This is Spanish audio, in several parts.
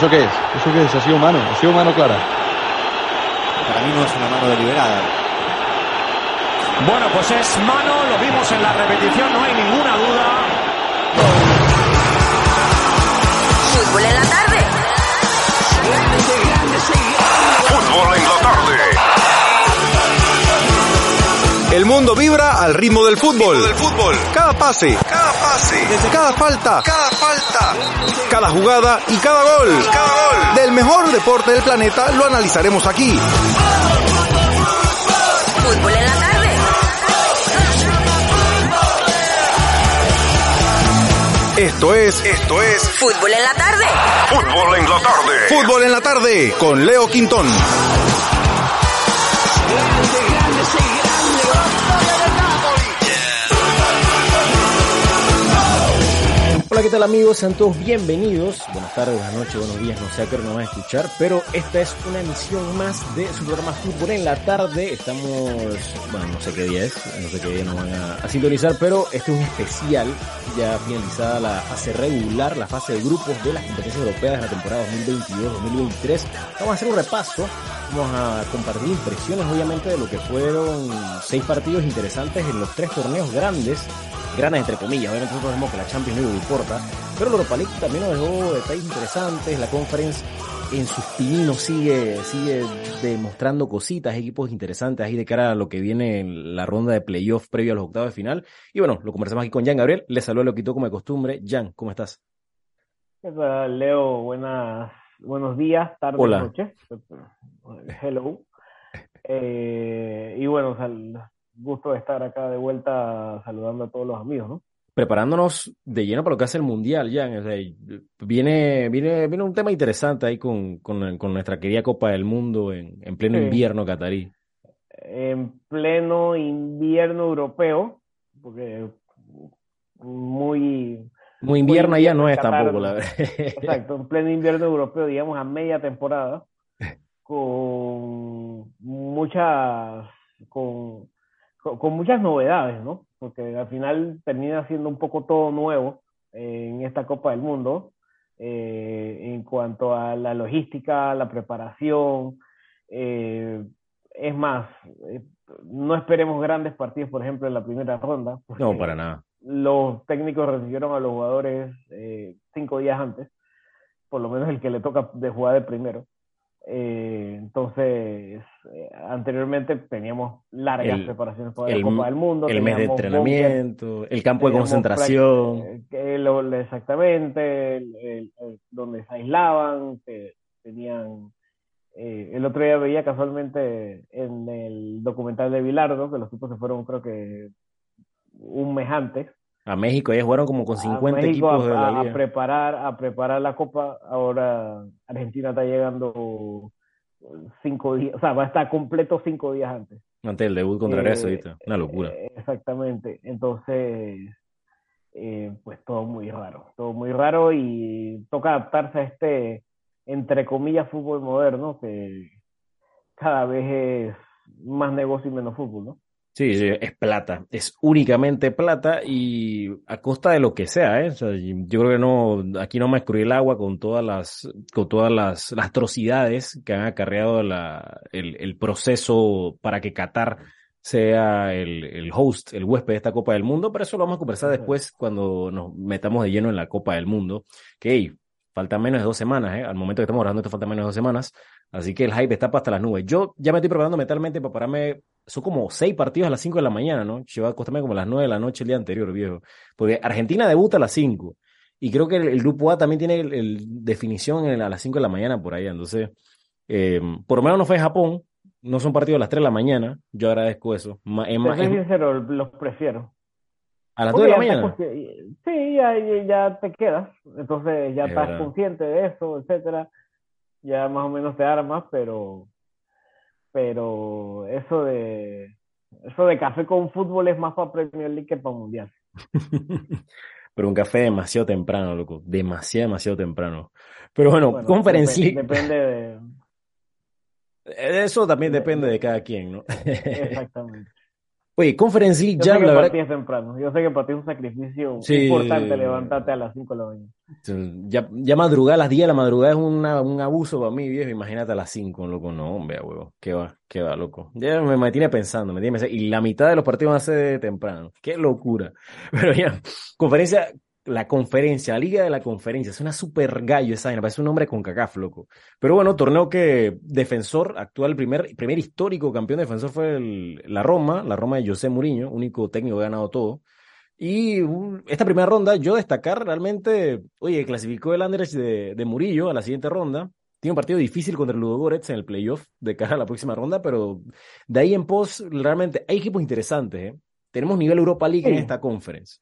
¿Eso qué es? ¿Eso qué es? ¿Ha sido mano? ¿Ha sido mano clara? Para mí no es una mano deliberada. Bueno, pues es mano, lo vimos en la repetición, no hay ninguna duda. Fútbol en la tarde. Fútbol en la tarde. El mundo vibra al ritmo del fútbol. Del fútbol. Cada pase, Cada pase. desde cada falta, Cada falta. cada jugada y cada gol. Cada gol. Del mejor deporte del planeta lo analizaremos aquí. Fútbol en la tarde. Esto es Esto es Fútbol en la tarde. Fútbol en la tarde. Fútbol en la tarde con Leo Quintón. Hola, ¿qué tal amigos? Sean todos bienvenidos. Buenas tardes, buenas noches, buenos días, no sé a qué hora nos van a escuchar, pero esta es una emisión más de su programa Fútbol en la tarde. Estamos, bueno, no sé qué día es, no sé qué día nos van a, a sintonizar, pero este es un especial, ya finalizada la fase regular, la fase de grupos de las competencias europeas de la temporada 2022-2023. Vamos a hacer un repaso, vamos a compartir impresiones obviamente de lo que fueron seis partidos interesantes en los tres torneos grandes grandes entre comillas, obviamente nosotros vemos que la Champions League no importa, pero la Europa League también nos dejó detalles interesantes, la Conference en sus pininos sigue, sigue demostrando cositas, equipos interesantes ahí de cara a lo que viene en la ronda de playoff previo a los octavos de final. Y bueno, lo conversamos aquí con Jan Gabriel, le saludo lo quitó como de costumbre. Jan, ¿cómo estás? ¿Qué tal, Leo? Buenas, buenos días, tardes, Hola. noches. Hello. Eh, y bueno, sal- gusto de estar acá de vuelta saludando a todos los amigos, ¿no? Preparándonos de lleno para lo que hace el Mundial. O sea, viene, viene, viene un tema interesante ahí con, con, con nuestra querida Copa del Mundo en, en pleno Sí. invierno catarí. En pleno invierno europeo, porque muy, Muy invierno allá no es Qatar, tampoco, la verdad. exacto, en pleno invierno europeo, digamos a media temporada, con muchas, con, con, con muchas novedades, ¿no? Porque al final termina siendo un poco todo nuevo en esta Copa del Mundo, eh, en cuanto a la logística, la preparación. eh, es más, eh, no esperemos grandes partidos, por ejemplo, en la primera ronda. No, para nada. los técnicos recibieron a los jugadores eh, cinco días antes, por lo menos el que le toca de jugar de primero. Eh, entonces, eh, anteriormente teníamos largas El- preparaciones para la Copa del Mundo. El mes de entrenamiento, el campo de concentración. eh, exactamente, el- el- donde se aislaban, que tenían... eh, el otro día veía casualmente en el documental de Bilardo que los tipos se fueron creo que un mes antes A México ya jugaron como con a 50 México equipos de a, la a liga. preparar a preparar la copa ahora Argentina está llegando cinco días o sea va a estar completo cinco días antes Antes del debut contra Eh, Saudita. Una locura. Eh, exactamente entonces eh, pues todo muy raro todo muy raro y toca adaptarse a este entre comillas fútbol moderno que cada vez es más negocio y menos fútbol no Sí, es plata, es únicamente plata y a costa de lo que sea, ¿eh? O sea, yo creo que no, aquí no me escurrí el agua con todas las, con todas las, las atrocidades que han acarreado la, el, el proceso para que Qatar sea el, el host, el huésped de esta Copa del Mundo, pero eso lo vamos a conversar después cuando nos metamos de lleno en la Copa del Mundo, que hey, faltan menos de dos semanas, ¿eh? Al momento que estamos grabando esto faltan menos de dos semanas, así que el hype está hasta las nubes. Yo ya me estoy preparando mentalmente para pararme son como seis partidos a las 5 de la mañana, ¿no? Yo a acostarme como a las 9 de la noche el día anterior, viejo. Porque Argentina debuta a las 5. Y creo que el, el grupo A también tiene el, el definición en- a las 5 de la mañana por ahí. Entonces, eh, por lo menos no fue Japón, no son partidos a las 3 de la mañana, yo agradezco eso. Ma- es sincero, los prefiero. A las 2 Porque de la mañana. Sí, ya, ya, te quedas. Entonces ya Es estás verdad. consciente de eso, etcétera. Ya más o menos te armas, pero pero eso de eso de café con fútbol es más para Premier League que para Mundial. Pero un café demasiado temprano, loco. Demasiado, demasiado temprano. Pero bueno, Bueno, Conference depe- League. Depende de. Eso también de- depende de- de cada quien, ¿no? Exactamente. Oye, Conference League ya, la verdad. temprano. Yo sé que para ti es un sacrificio Sí. importante levantarte a las 5 de la mañana. Ya, ya madrugar a las 10 de la madrugada es una- un abuso para mí, viejo. Imagínate a las 5, loco. No, hombre, huevo. Qué va, qué va, loco. Ya me, me tiene pensando, me tiene pensando. Y la mitad de los partidos van a ser temprano. Qué locura. Pero ya, conferencia, la conferencia, la liga de la conferencia. Es una super gallo esa vaina. Parece un nombre con cacaf, loco. Pero bueno, torneo que defensor, actual, primer, primer histórico campeón defensor fue el- la Roma, la Roma de José Mourinho, único técnico que ha ganado todo. Y esta primera ronda, yo destacar realmente, oye, clasificó el Anderlecht de, de Murillo a la siguiente ronda. Tiene un partido difícil contra el Ludogorets en el playoff de cara a la próxima ronda, pero de ahí en pos, realmente hay equipos interesantes, ¿eh? Tenemos nivel Europa League en esta conference.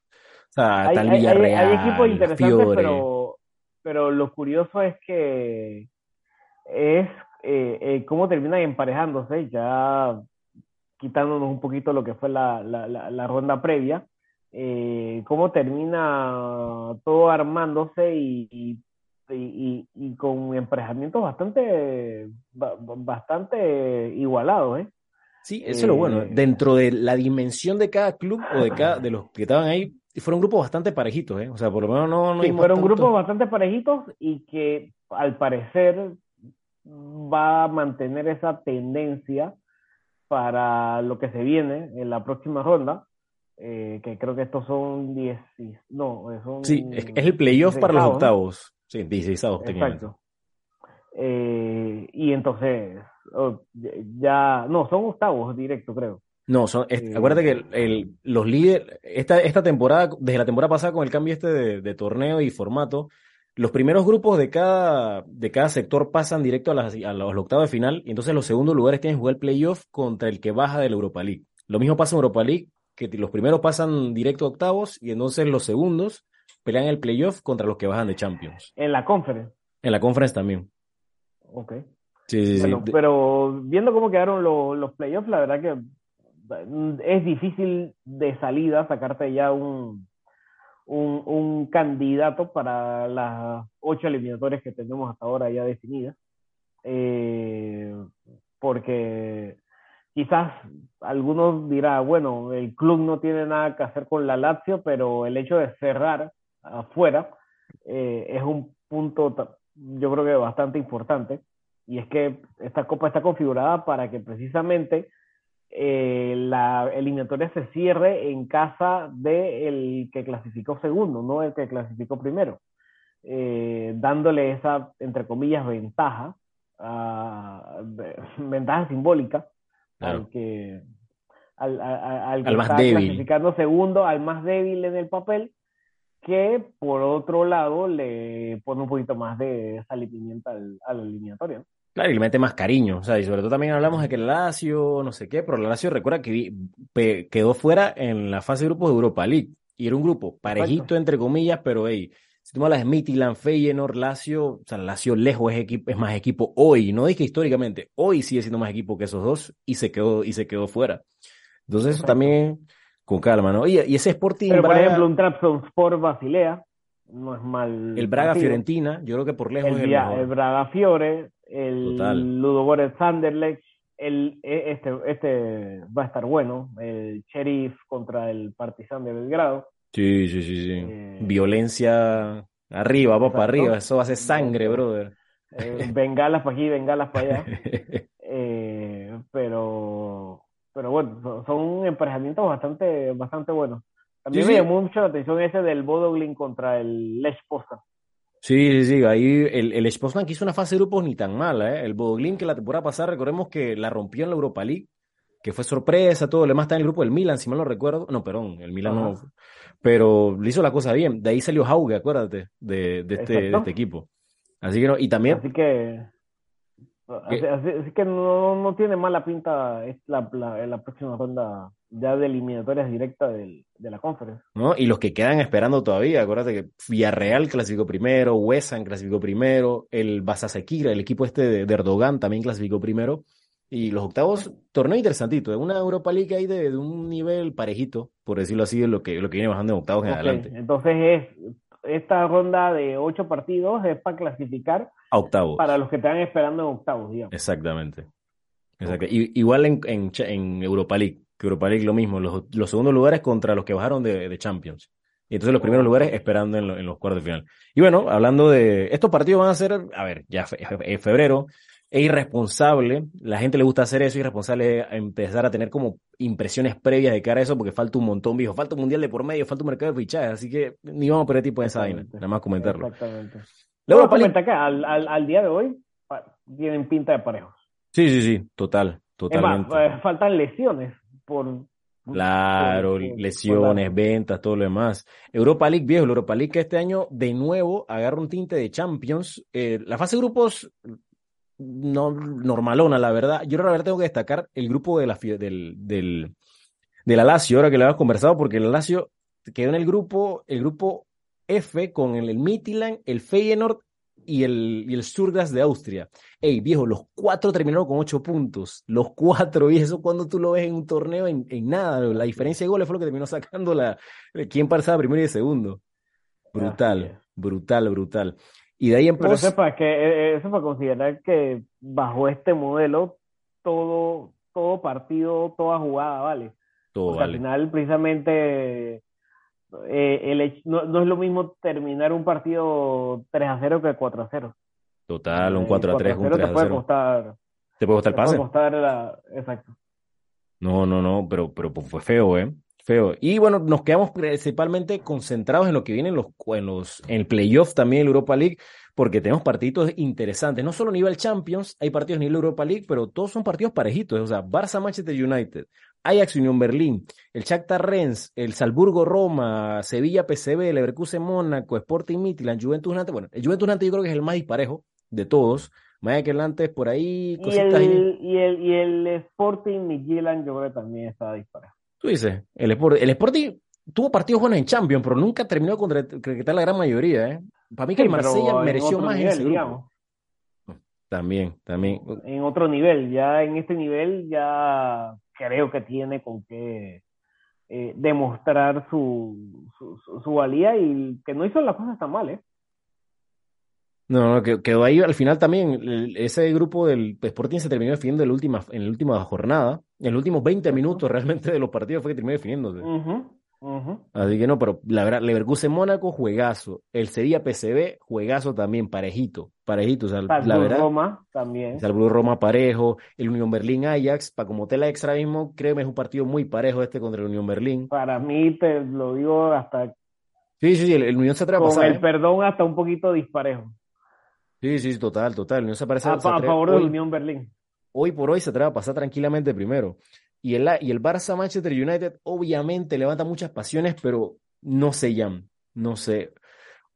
Sea, Hay, está el hay- Villarreal, equipos interesantes, Fiore. pero, pero lo curioso es que es eh, eh, cómo terminan emparejándose, ya quitándonos un poquito lo que fue la, la, la, la ronda previa, eh, cómo termina todo armándose y, y, y- y con emparejamientos bastante, ba- bastante igualados, ¿eh? Sí, eso es lo bueno. Dentro de la dimensión de cada club o de cada de los que estaban ahí, fueron grupos bastante parejitos, ¿eh? O sea, por lo menos no, no Sí, fueron tanto- grupos bastante parejitos y que al parecer va a mantener esa tendencia para lo que se viene en la próxima ronda, eh, que creo que estos son 10, no, son Sí, es, es el playoff para los 16avos, ¿no? octavos. Sí, 16 técnicamente. Exacto. Eh, y entonces, oh, ya, no, son octavos directo, creo. No, son, es- Eh, acuérdate que el, el- los líderes, esta, esta temporada, desde la temporada pasada con el cambio este de, de torneo y formato, los primeros grupos de cada, de cada sector pasan directo a, las, a los octavos de final, y entonces los segundos lugares tienen que jugar el playoff contra el que baja de la Europa League. Lo mismo pasa en Europa League, que los primeros pasan directo a octavos, y entonces los segundos pelean el playoff contra los que bajan de Champions. En la conference, En la conference también. ok. Sí, sí, sí. Bueno, De- pero viendo cómo quedaron lo- los playoffs, la verdad que es difícil de salida sacarte ya un, un, candidato para las ocho eliminatorias que tenemos hasta ahora ya definidas. Eh, porque quizás algunos dirán, bueno, el club no tiene nada que hacer con la Lazio, pero el hecho de cerrar afuera eh, es un punto, yo creo que bastante importante. Y es que esta copa está configurada para que precisamente eh, la eliminatoria se cierre en casa del que clasificó segundo, no el que clasificó primero, eh, dándole esa, entre comillas, ventaja, de- ventaja simbólica Claro. al que, al, a- a- al que Al más está débil. clasificando segundo, al más débil en el papel, que por otro lado le pone un poquito más de sal y pimienta al, a la eliminatoria. Claro, y le mete más cariño, o sea, y sobre todo también hablamos de que el Lazio, no sé qué, pero el Lazio recuerda que quedó fuera en la fase de grupos de Europa League, y era un grupo parejito, Exacto. entre comillas, pero hey, si tú me hablas de Midtjylland, Feyenoord, Lazio, o sea, Lazio lejos es, equipo, es más equipo hoy, no dije históricamente, hoy sigue siendo más equipo que esos dos, y se quedó, y se quedó fuera. Entonces eso también, con calma, ¿no? Y, y ese Sporting Pero por Braga- ejemplo, un Trabzonspor Basilea no es mal. el Braga partido. Fiorentina, yo creo que por lejos el, es el mejor. el Braga Fiore, el Total. Ludogorets Anderlecht, el, e- este, este va a estar bueno, el Sheriff contra el Partizan de Belgrado. Sí, sí, sí, sí. Eh, Violencia arriba, va para arriba, eso va a ser sangre, brother. Eh, bengalas para aquí, bengalas para allá. Pero, bueno, son, emparejamientos bastante, bastante buenos. También Sí, me sí. llamó mucho la atención ese del Bodoglin contra el Lech Poznan. Sí, sí, sí, ahí el, el Lech Poznan que hizo una fase de grupos ni tan mala, ¿eh? El Bodoglin que la temporada pasada recordemos que la rompió en la Europa League, que fue sorpresa, todo lo demás está en el grupo del Milan, si mal no recuerdo. No, perdón, el Milan no. Pero le hizo la cosa bien. De ahí salió Hauge, acuérdate, de, de este, de este equipo. Así que no, y también Así que Así, así, así que no, no tiene mala pinta es la, la, la próxima ronda ya de eliminatorias directas del, de la conferencia. ¿no? Y los que quedan esperando todavía, acuérdate que Villarreal clasificó primero, Ham clasificó primero, el Basasekira, el equipo este de, de Erdogan también clasificó primero. Y los octavos, torneo interesantito, es una Europa League ahí de, de, un nivel parejito, por decirlo así, es lo que, lo que viene bajando en octavos en adelante. Entonces es esta ronda de ocho partidos es para clasificar A octavos. para los que están esperando en octavos, digamos. Exactamente. Exacto. I- igual en, en, Europa League, que Europa League lo mismo, los, los segundos lugares contra los que bajaron de, de Champions. Y entonces los primeros lugares esperando en, lo- en los cuartos de final. Y bueno, hablando de estos partidos van a ser, a ver, ya fe- en febrero, es irresponsable, la gente le gusta hacer eso, irresponsable empezar a tener como impresiones previas de cara a eso porque falta un montón, viejo, falta un mundial de por medio, falta un mercado de fichajes, así que ni vamos a perder tiempo en esa vaina, nada más comentarlo. Exactamente. La Luego Europa League- comenta acá, al, al, al día de hoy pa- tienen pinta de parejos. Sí, sí, sí, total, Es más, totalmente. eh, faltan lesiones por... Claro, por- lesiones, por ventas, todo lo demás. Europa League, viejo, la Europa League que este año de nuevo agarra un tinte de Champions. Eh, la fase de grupos no normalona, la verdad. Yo la verdad tengo que destacar el grupo de la, del, del, de la Lazio, ahora que lo habíamos conversado, porque el Lazio quedó en el grupo, el grupo F con el, el Midtjylland, el Feyenoord y el, y el Sturgas de Austria. Ey, viejo, los cuatro terminaron con ocho puntos. Los cuatro, y eso cuando tú lo ves en un torneo en, en nada. La diferencia de goles fue lo que terminó sacando la, quién pasaba primero y de segundo. Así Brutal, brutal, brutal. Y de ahí en Pero pos, eso es para que eh, eso es para considerar que bajo este modelo todo todo partido, toda jugada vale. todo Porque al vale. final precisamente eh, el no, no es lo mismo terminar un partido 3 a 0 que 4 a 0. Total, un Eh, 4 a 3, un 3 te a puede 0. costar ¿Te puede costar te el pase? puede costar la exacto. No, no, no, pero, pero pues fue feo, ¿eh? Feo. Y bueno, nos quedamos principalmente concentrados en lo que viene en los, en los, en el playoff también, en la Europa League, porque tenemos partidos interesantes. No solo a nivel Champions, hay partidos nivel Europa League, pero todos son partidos parejitos. O sea, Barça, Manchester United, Ajax, Unión Berlín, el Shakhtar Rennes, el Salzburgo, Roma, Sevilla, PSV, Leverkusen, Mónaco, Sporting Midtjylland, Juventus Nantes. Bueno, el Juventus Nantes yo creo que es el más disparejo de todos. Más que el Nantes por ahí, Y el, y el y el Sporting Midtjylland yo creo que también está disparado. Tú dices, el, Sport- el Sporting tuvo partidos buenos en Champions, pero nunca terminó concretar la gran mayoría, ¿eh? Para mí que el Marsella mereció más en ese grupo. digamos. También, también. en otro nivel. Ya en este nivel ya creo que tiene con qué eh, demostrar su, su, su valía y que no hizo las cosas tan mal, ¿eh? No, no, que- quedó ahí al final también. el- ese grupo del Sporting se terminó definiendo en la última, en la última jornada. En los últimos 20 minutos realmente de los partidos fue que terminó definiéndose. Así que no, pero la verdad, Leverkusen Mónaco, juegazo. El Sevilla PSV, juegazo también, parejito, parejito. O sea, la verdad. Roma también. Salzburgo Roma parejo, el Unión Berlín Ajax, para como tela extra mismo, créeme, es un partido muy parejo este contra el Unión Berlín. Para mí, te lo digo hasta Sí, sí, sí, el, el Unión se atreve a con el ¿eh? perdón, hasta un poquito disparejo. Sí, sí, total, total. Unión se parece, A, se a favor hoy, Unión Berlín. hoy por hoy se atreve a pasar tranquilamente primero. Y el, y el Barça Manchester United obviamente levanta muchas pasiones, pero no sé, Jan, no sé.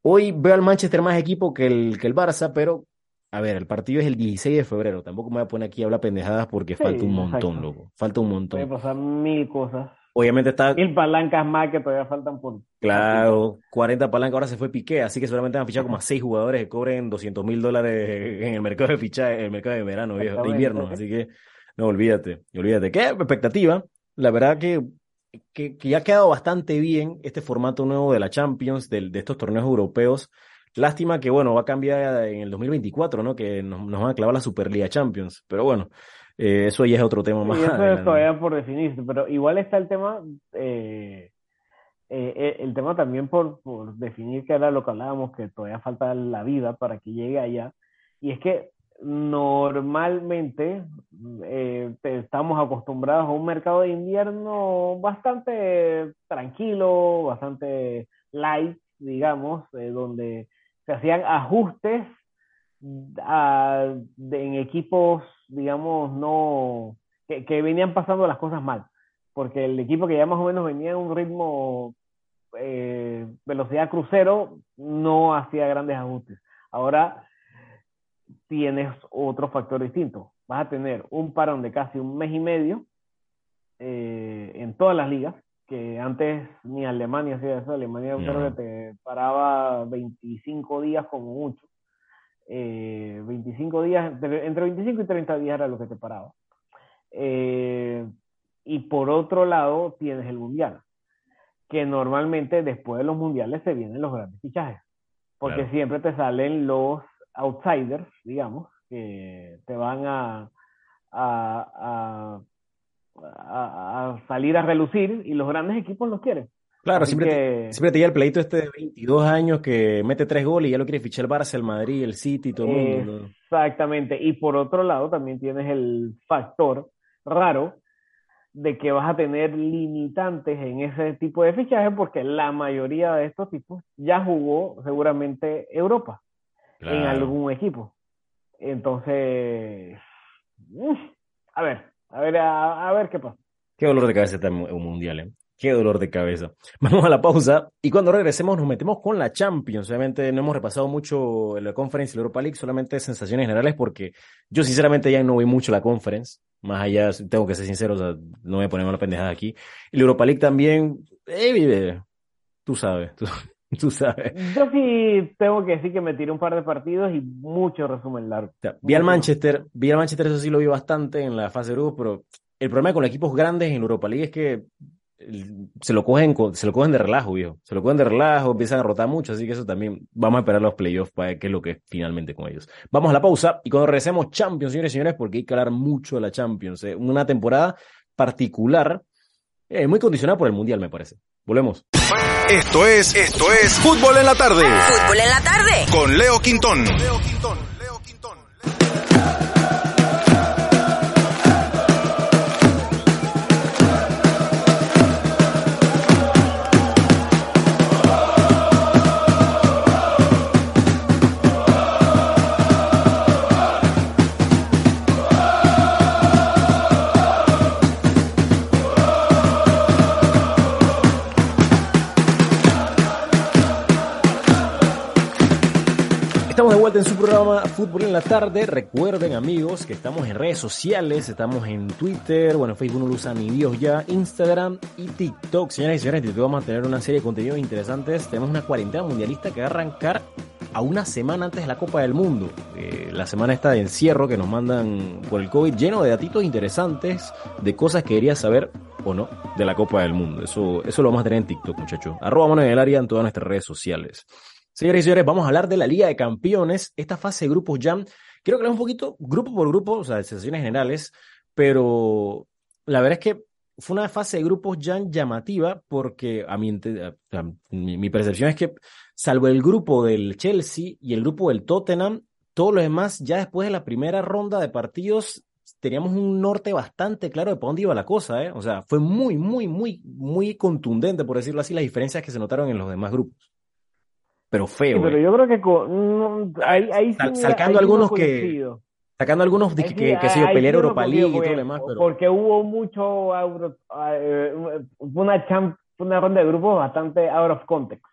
Hoy veo al Manchester más equipo que el, que el Barça, pero a ver, el partido es el 16 de febrero. Tampoco me voy a poner aquí a hablar pendejadas porque Sí, falta un montón, exacto. loco. Falta un Puede montón. pasar mil cosas. Obviamente está Mil palancas más que todavía faltan por. Claro, 40 palancas, ahora se fue Piqué, así que seguramente van a fichar como a 6 jugadores que cobren 200 mil dólares en el mercado de fichaje, en el mercado de verano, viejo, de invierno, así que no, olvídate, olvídate. ¿Qué expectativa? La verdad que, que, que ya ha quedado bastante bien este formato nuevo de la Champions, del- de, estos torneos europeos. Lástima que, bueno, va a cambiar en el 2024, ¿no? Que nos, nos van a clavar la Superliga Champions, pero bueno, eh, eso ya es otro tema más Y eso es todavía por definirse, pero igual está el tema, eh, eh, eh, el tema también por, por definir que era lo que hablábamos, que todavía falta la vida para que llegue allá, y es que normalmente te- estamos acostumbrados a un mercado de invierno bastante tranquilo, bastante light, digamos, donde se hacían ajustes a- de- en equipos, digamos, no que, que venían pasando las cosas mal, porque el equipo que ya más o menos venía en un ritmo eh, velocidad crucero no hacía grandes ajustes. Ahora tienes otro factor distinto. Vas a tener un parón de casi un mes y medio eh, en todas las ligas, que antes ni Alemania hacía eso. Alemania No. creo que te paraba 25 días como mucho. Eh, 25 días, entre, entre 25 y 30 días era lo que te paraba. Eh, y por otro lado tienes el mundial, que normalmente después de los mundiales se vienen los grandes fichajes, porque Claro. siempre te salen los outsiders, digamos, que te van a, a, a- a- a salir a relucir y los grandes equipos los quieren. Claro, siempre, te, siempre te llega el peleito este de 22 años que mete tres goles y ya lo quiere fichar el Barça, el Madrid, el City, todo el mundo. ¿no? Exactamente. Y por otro lado, también tienes el factor raro de que vas a tener limitantes en ese tipo de fichajes porque la mayoría de estos tipos ya jugó seguramente Europa en algún equipo. Entonces, uf, a ver, a ver, a, a ver qué pasa. Qué dolor de cabeza está un mundial, ¿eh? Qué dolor de cabeza. Vamos a la pausa y cuando regresemos nos metemos con la Champions. Obviamente no hemos repasado mucho la Conference y la Europa League, solamente sensaciones generales porque yo sinceramente ya no voy mucho la Conference. Más allá, tengo que ser sincero, o sea, no voy a ponerme una pendejada aquí. Y la Europa League también, eh, vive, tú sabes, tú, tú sabes. Yo sí tengo que decir que me tiré un par de partidos y mucho resumen largo. O sea, vi al. Manchester, vi al Manchester, eso sí lo vi bastante en la fase de grupos, pero el problema con los equipos grandes en la Europa League es que se lo cogen, co- se lo cogen de relajo, viejo. Se lo cogen de relajo, empiezan a rotar mucho, así que eso también, vamos a esperar los playoffs para ver qué es lo que es finalmente con ellos. Vamos a la pausa y cuando regresemos Champions, señores y señores, porque hay que hablar mucho de la Champions, ¿eh? una temporada particular, eh, muy condicionada por el Mundial, me parece. Volvemos. Esto es, esto es Fútbol en la tarde Fútbol en la tarde. con Leo Quintón. Estamos de vuelta en su programa Fútbol en la Tarde. Recuerden, amigos, que estamos en redes sociales, estamos en Twitter, bueno, Facebook no lo usa ni Dios ya, Instagram y TikTok. Señoras y señores, TikTok vamos a tener una serie de contenidos interesantes. Tenemos una cuarentena mundialista que va a arrancar a una semana antes de la Copa del Mundo. Eh, la semana esta de encierro que nos mandan por el COVID, lleno de datitos interesantes, de cosas que querías saber o no de la Copa del Mundo. Eso, eso lo vamos a tener en TikTok, muchachos. Arroba Mono en el área en todas nuestras redes sociales. Señores y señores, vamos a hablar de la Liga de Campeones, esta fase de grupos ya. Quiero que un poquito, grupo por grupo, o sea, de sensaciones generales, pero la verdad es que fue una fase de grupos ya llamativa porque a mi, mi, mi percepción es que, salvo el grupo del Chelsea y el grupo del Tottenham, todos los demás, ya después de la primera ronda de partidos, teníamos un norte bastante claro de para dónde iba la cosa, ¿eh? O sea, fue muy, muy, muy, muy contundente, por decirlo así, las diferencias que se notaron en los demás grupos. Pero feo, Sí, pero ¿eh? yo creo que con, ahí, ahí Sal- sacando ahí sí no algunos que-. Sacando algunos que, que, que se pelear Europa League y todo lo demás, pero Porque hubo mucho out fue una, champ- una ronda de grupos bastante out of context.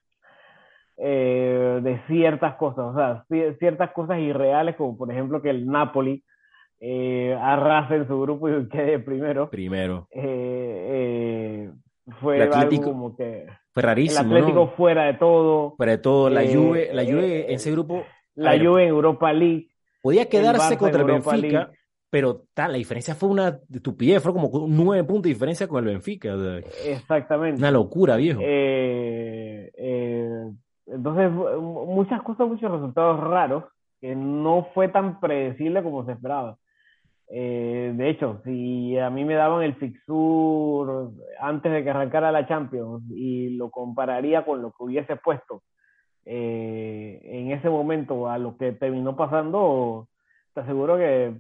eh, de ciertas cosas, o sea, ci- ciertas cosas irreales, como por ejemplo que el Napoli eh, arrase en su grupo y quede primero. primero. Eh, eh, fue El Atlético- algo como que Fue el rarísimo, Atlético ¿no? fuera de todo, Pero de todo, la eh, Juve, la Juve eh, en ese grupo la ver, Juve en Europa League. podía el quedarse contra el Benfica, League. pero tal, la diferencia fue una estupidez, fue como nueve puntos de diferencia con el Benfica. o sea, Exactamente. una locura, viejo. Eh, eh, entonces, mu- muchas cosas, muchos resultados raros, que no fue tan predecible como se esperaba. Eh, de hecho, si a mí me daban el fixture antes de que arrancara la Champions y lo compararía con lo que hubiese puesto eh, en ese momento a lo que terminó pasando, te aseguro que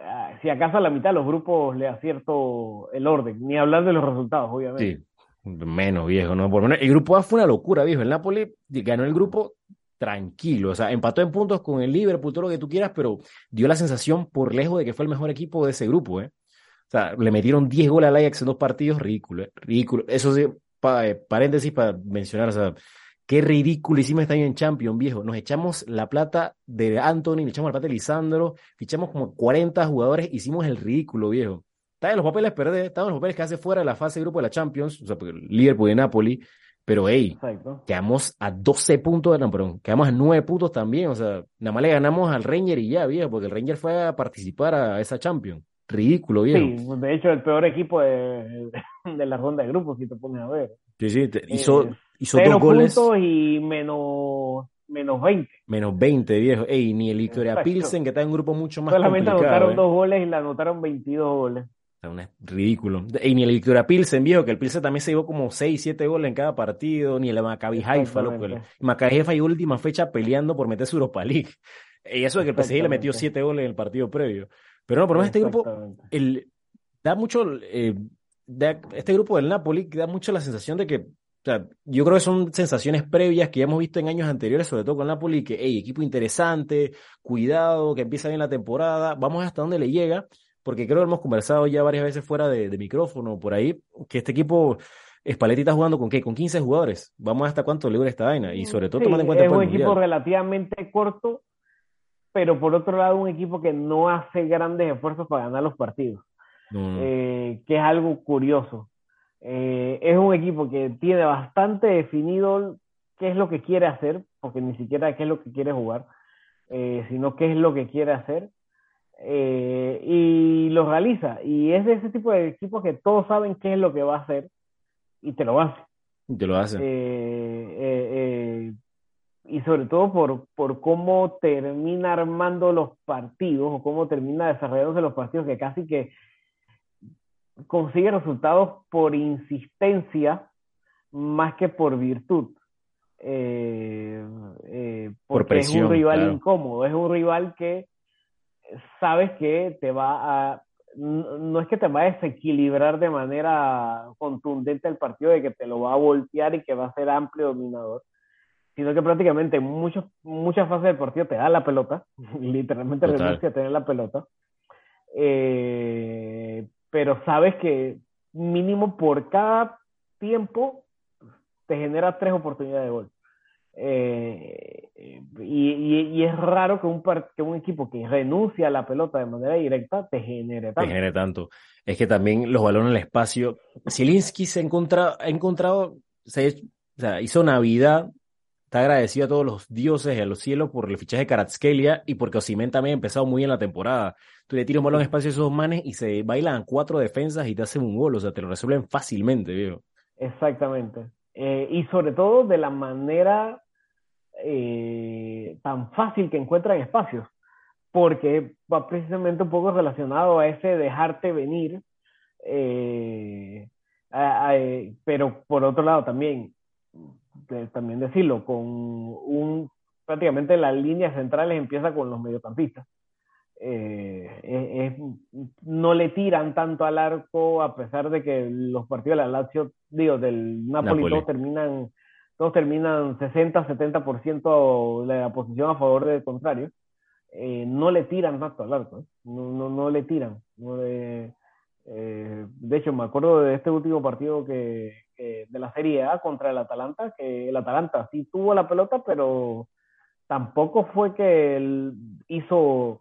ah, si acaso a la mitad de los grupos le acierto el orden, ni hablar de los resultados, obviamente. Sí, menos viejo, ¿no? Por menos el grupo A fue una locura, viejo. El Napoli ganó el grupo tranquilo, o sea, empató en puntos con el Liverpool, todo lo que tú quieras, pero dio la sensación por lejos de que fue el mejor equipo de ese grupo, ¿eh? O sea, le metieron 10 goles al Ajax en dos partidos, ridículo, ¿eh? Ridículo. Eso sí, eh, paréntesis para mencionar, o sea, Qué ridículo hicimos este año en Champions, viejo. Nos echamos la plata de Anthony, le echamos la plata de Lisandro, fichamos como 40 jugadores, hicimos el ridículo, viejo. Está en los papeles perder, estaban en los papeles que hace fuera de la fase de grupo de la Champions, o sea, Liverpool y Napoli, pero hey, quedamos a 12 puntos, de, no, perdón, quedamos a 9 puntos también, o sea, nada más le ganamos al Ranger y ya, viejo, porque el Ranger fue a participar a esa Champions. Ridículo, viejo. Sí, de hecho, el peor equipo de, de la ronda de grupos, si te pones a ver. Sí, sí, te- hizo, Eh, hizo Cero dos goles. puntos y menos, menos 20. Menos 20, viejo. Ey, ni el Victoria. Pilsen, que está en un grupo mucho más Solamente complicado. anotaron eh. dos goles y le anotaron 22 goles. Una- ridículo. Ey, ni el Victoria Pilsen, viejo, que el Pilsen también se llevó como 6, 7 goles en cada partido, ni el Maccabi Haifa, loco. El. Maccabi Haifa llegó última fecha peleando por meter su Europa League. Y eso de que el PSG le metió Exactamente. 7 goles en el partido previo. Pero no, por lo menos este grupo, el, da mucho, eh, da- este grupo del Napoli da mucho la sensación de que, o sea, yo creo que son sensaciones previas que ya hemos visto en años anteriores, sobre todo con Napoli, que, hey, equipo interesante, cuidado, que empieza bien la temporada, vamos hasta dónde le llega, porque creo que hemos conversado ya varias veces fuera de, de micrófono, por ahí, que este equipo, Spalletti está jugando con qué, con 15 jugadores, vamos hasta cuánto le dura esta vaina, y sobre todo Sí, tomando en cuenta es después un equipo Mundial. relativamente corto, pero por otro lado un equipo que no hace grandes esfuerzos para ganar los partidos, No, no. eh, que es algo curioso. Eh, es un equipo que tiene bastante definido qué es lo que quiere hacer, porque ni siquiera qué es lo que quiere jugar, eh, sino qué es lo que quiere hacer, eh, y lo realiza. Y es de ese tipo de equipos que todos saben qué es lo que va a hacer y te lo hace. Te lo hace. Eh, eh, y sobre todo por, por cómo termina armando los partidos o cómo termina desarrollándose los partidos que casi que consigue resultados por insistencia más que por virtud. Eh, eh, Por porque es presión, un rival claro. incómodo, es un rival que sabes que te va a, no es que te va a desequilibrar de manera contundente el partido, de que te lo va a voltear y que va a ser amplio dominador, sino que prácticamente en muchos, muchas fases del partido te da la pelota, literalmente Total. renuncia a tener la pelota, Eh, pero sabes que mínimo por cada tiempo te genera tres oportunidades de gol. Eh, y, y- y es raro que un, que un equipo que renuncia a la pelota de manera directa te genere te tanto. genere tanto. Es que también los balones en el espacio. Zielinski se ha encontrado, ha encontrado, se o sea, hizo Navidad, está agradecido a todos los dioses y a los cielos por el fichaje de Karatskelia y porque Osimhen también ha empezado muy bien la temporada. Tú le tiras un balón en espacio a esos manes y se bailan cuatro defensas y te hacen un gol, o sea, te lo resuelven fácilmente, viejo. Exactamente. Eh, y sobre todo de la manera eh, tan fácil que encuentran espacios, porque va precisamente un poco relacionado a ese dejarte venir, eh, a- a- eh, pero por otro lado también, de- también decirlo, con un, prácticamente las líneas centrales empieza con los mediocampistas. Eh, es- es- no le tiran tanto al arco a pesar de que los partidos de la Lazio, digo, del Napoli, Napoli. todos terminan todos terminan 60-70% de la posición a favor del contrario. Eh, no le tiran tanto al arco, ¿eh? no, no, no le tiran. No le- eh, de hecho, me acuerdo de este último partido que, que- de la Serie A contra el Atalanta, que el Atalanta sí tuvo la pelota, pero tampoco fue que él hizo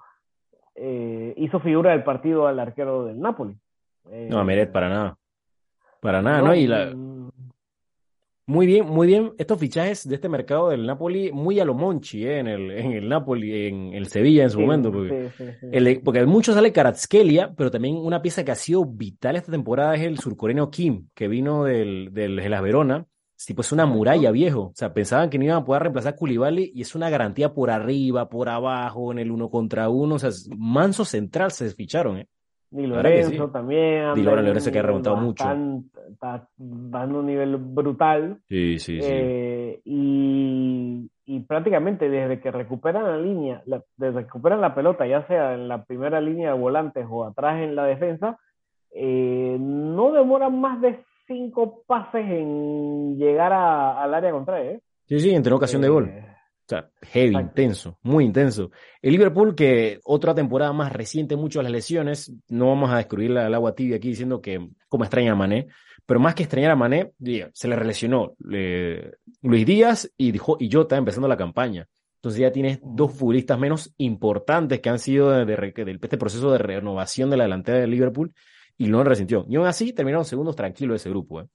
eh, hizo figura del partido al arquero del Napoli. No, a Meret para nada. Para nada, ¿no? Y la, Muy bien, muy bien. Estos fichajes de este mercado del Napoli, muy a lo Monchi, ¿eh? En el, en el Napoli, en el Sevilla en su sí, momento. Porque, sí, sí, el- porque mucho sale Karatskelia, pero también una pieza que ha sido vital esta temporada es el surcoreano Kim, que vino del, del Hellas Verona. Sí, pues una muralla, viejo. O sea, pensaban que no iban a poder reemplazar a Koulibaly y es una garantía por arriba, por abajo, en el uno contra uno. O sea, es manso central se ficharon, ¿eh? Di Lorenzo sí. también. Di Lorenzo- que ha nivel remontado mucho. Está dando un nivel brutal. Sí, sí, eh, y, y prácticamente desde que recuperan la línea, la- desde que recuperan la pelota, ya sea en la primera línea de volantes o atrás en la defensa, eh, no demoran más de cinco pases en llegar a- al área contraria. ¿eh? Sí, sí, en ocasión de gol. Eh, O sea, heavy, intenso, muy intenso. El Liverpool, que otra temporada más reciente, mucho las lesiones, no vamos a descubrir la- el agua tibia aquí diciendo que como extraña a Mané, pero más que extrañar a Mané, se le relacionó Luis Díaz y, dijo, y Jota empezando la campaña. Entonces ya tienes dos futbolistas menos importantes que han sido de, de, este proceso de renovación de la delantera de Liverpool y no resintió. Y aún así terminaron segundos tranquilos ese grupo. ¿eh?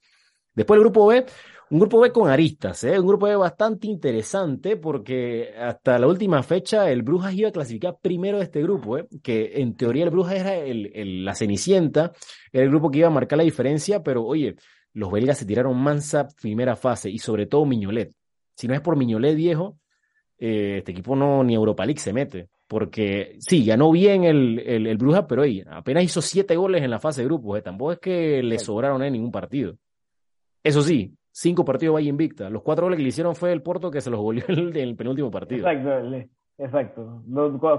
Después el grupo B, un grupo B con aristas, ¿eh? un grupo B bastante interesante porque hasta la última fecha el Brujas iba a clasificar primero de este grupo, ¿eh? que en teoría el Brujas era el, la Cenicienta, era el grupo que iba a marcar la diferencia, pero oye, los belgas se tiraron mansa primera fase y sobre todo Miñolet. Si no es por Miñolet viejo, eh, este equipo no ni Europa League se mete. Porque sí, ganó bien el, el, el Brujas, pero oye, apenas hizo siete goles en la fase de grupos. ¿eh? Tampoco es que le sobraron en ningún partido. Eso sí, cinco partidos vaya invicta. Los cuatro goles que le hicieron fue el Porto que se los volvió en el, penúltimo partido. Exacto, exacto.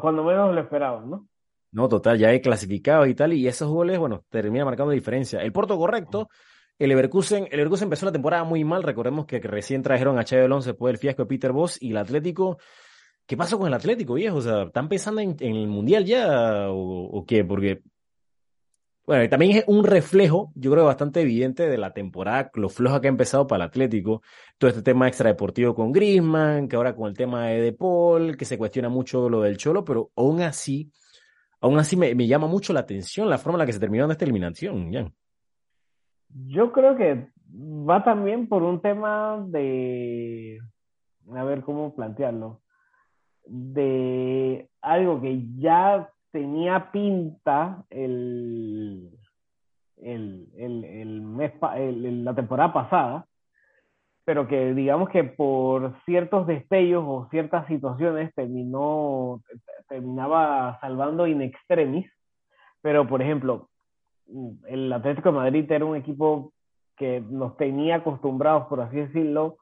Cuando menos lo esperaban, ¿no? No, total, ya he clasificado y tal, y esos goles, bueno, termina marcando diferencia. El Porto correcto, el Leverkusen, el Leverkusen empezó la temporada muy mal, recordemos que, recién trajeron a Xavi Alonso después del fiasco de Peter Boss y el Atlético, ¿qué pasó con el Atlético, viejo? O sea, ¿están pensando en, el Mundial ya o, o, qué? Porque bueno, también es un reflejo, yo creo, bastante evidente de la temporada, lo floja que ha empezado para el Atlético. Todo este tema extradeportivo con Griezmann, que ahora con el tema de De Paul, que se cuestiona mucho lo del Cholo, pero aún así, aún así me, llama mucho la atención la forma en la que se terminó esta eliminación. Yo creo que va también por un tema de, a ver cómo plantearlo, de algo que ya tenía pinta el, el, el, mes, la temporada pasada, pero que digamos que por ciertos destellos o ciertas situaciones terminó, terminaba salvando in extremis. Pero, por ejemplo, el Atlético de Madrid era un equipo que nos tenía acostumbrados, por así decirlo,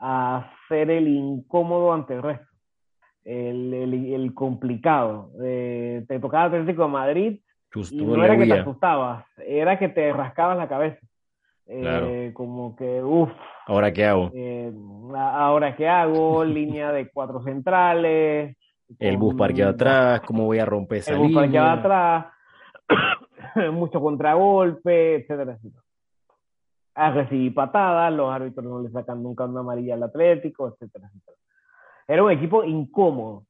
a ser el incómodo ante el resto el, el, complicado. Eh, te tocaba Atlético de Madrid y no era que te asustabas, era que te rascabas la cabeza. Eh, como que, uff. ¿Ahora qué hago? Eh, ¿Ahora qué hago? Línea de cuatro centrales. El bus parqueado atrás, ¿cómo voy a romper esa línea? El bus parqueado atrás, mucho contragolpe, etcétera, etcétera. A recibir patadas, los árbitros no le sacan nunca una amarilla al Atlético, etcétera, etcétera. Era un equipo incómodo.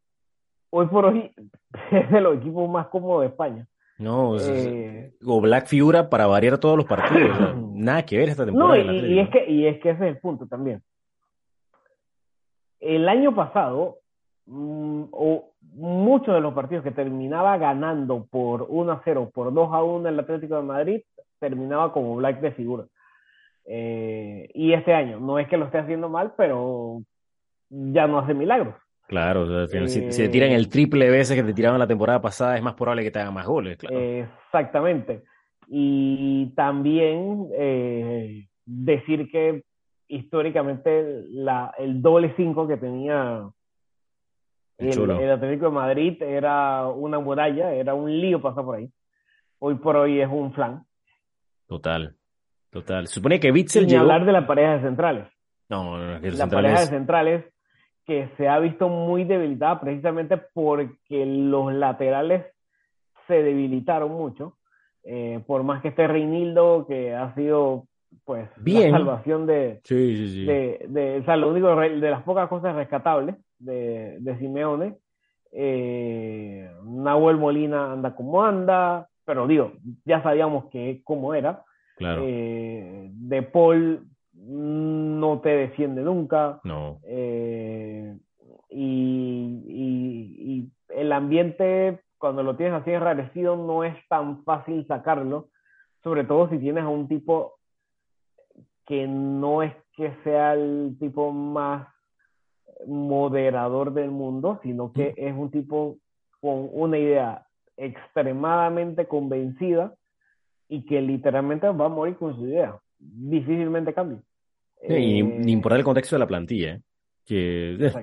Hoy por hoy es de los equipos más cómodos de España. No, eh, o Black figura para variar todos los partidos. nada que ver esta temporada. No, y, es que, y es que ese es el punto también. El año pasado, mm, o muchos de los partidos que terminaba ganando por 1 a 0, por 2 a 1 el Atlético de Madrid, terminaba como Black de figura. Eh, y este año, no es que lo esté haciendo mal, pero ya no hace milagros. Claro, si, te tiran el triple veces que te tiraron la temporada pasada, es más probable que te hagan más goles. Claro. exactamente. Y también eh, decir que históricamente la, el doble 5 que tenía el, el, Atlético de Madrid era una muralla, era un lío pasar por ahí. Hoy por hoy es un flan. Total, total. supone que Bitzel Sin hablar de la pareja de centrales. No, no, no la pareja de centrales que se ha visto muy debilitada precisamente porque los laterales se debilitaron mucho. Eh, por más que esté Reinildo, que ha sido pues Bien. la salvación de, sí, sí, sí. de, de, o sea, lo único de las pocas cosas rescatables de, de Simeone. Eh, Nahuel Molina anda como anda, pero digo, ya sabíamos que cómo era. Claro. Eh, de Paul no te defiende nunca. No. Eh, y, y, el ambiente, cuando lo tienes así enrarecido, no es tan fácil sacarlo, sobre todo si tienes a un tipo que no es que sea el tipo más moderador del mundo, sino que es un tipo con una idea extremadamente convencida y que literalmente va a morir con su idea. Difícilmente cambia. Y ni importar el contexto de la plantilla, ¿eh? Que es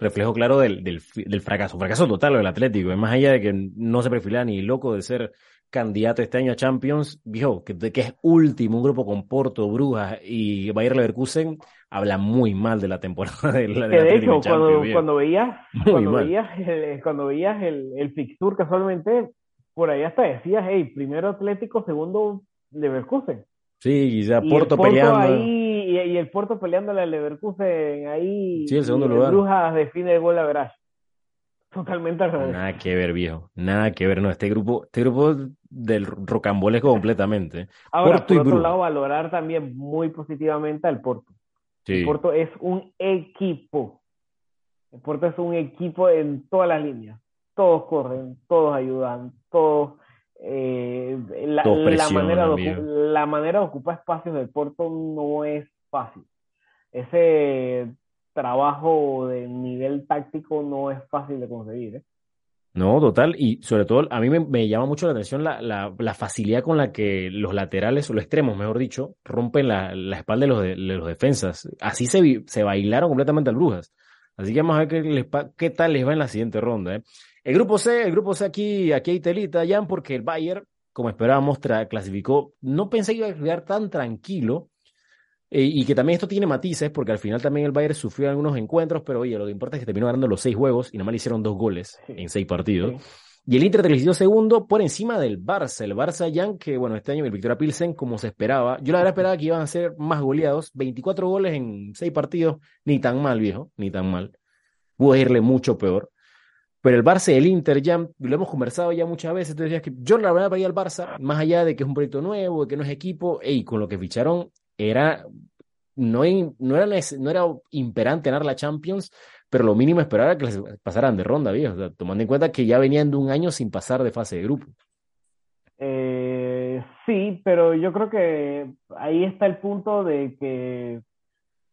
reflejo claro del, del, del, fracaso, fracaso total del Atlético, más allá de que no se perfila ni loco de ser candidato este año a Champions, viejo, que, que es último, un grupo con Porto, Brujas y Bayer Leverkusen, habla muy mal de la temporada de la de, hecho, cuando, cuando, veías, cuando veías, el, cuando veías el, el fixture casualmente, por ahí hasta decías, hey, primero Atlético, segundo Leverkusen. Sí, Y el Porto, Porto peleando. ahí, y, el Porto peleando al Leverkusen ahí. Sí, el segundo y lugar. Brujas define el gol a verás. Totalmente al revés. Nada que ver, viejo. Nada que ver. No, este grupo, este grupo del rocambolesco completamente. Ahora, Porto por y otro lado, valorar también muy positivamente al Porto. Sí. El Porto es un equipo. El Porto es un equipo en todas las líneas. Todos corren, todos ayudan, todos. eh, la, manera de la manera de ocupar espacios del Porto no es fácil. Ese trabajo de nivel táctico no es fácil de conseguir. ¿eh? No, total. Y sobre todo, a mí me, llama mucho la atención la, la, facilidad con la que los laterales, o los extremos, mejor dicho, rompen la, la espalda de los, de, los defensas. Así se, se bailaron completamente al Brujas. Así que vamos a ver qué, tal les va en la siguiente ronda. ¿eh? El grupo C, el grupo C aquí, aquí hay telita, Jan, porque el Bayern, como esperábamos, clasificó. No pensé que iba a quedar tan tranquilo. Eh, y que también esto tiene matices, porque al final también el Bayern sufrió algunos encuentros, pero oye, lo que importa es que terminó ganando los seis juegos y nada más le hicieron dos goles en seis partidos. Y el Inter terminó segundo por encima del Barça. El Barça Jan, que bueno, este año el Victoria Pilsen, como se esperaba. Yo la verdad esperaba que iban a ser más goleados. 24 goles en 6 partidos. Ni tan mal, viejo. Ni tan mal. Pudo irle mucho peor. Pero el Barça y el Inter, Jan, lo hemos conversado ya muchas veces. Decías que yo la verdad veía al Barça, más allá de que es un proyecto nuevo, de que no es equipo, y con lo que ficharon era no, no, era, no era imperante ganar la Champions, pero lo mínimo esperar era que les pasaran de ronda, viejo. Tomando en cuenta que ya venían de un año sin pasar de fase de grupo. Eh, sí, pero yo creo que ahí está el punto de que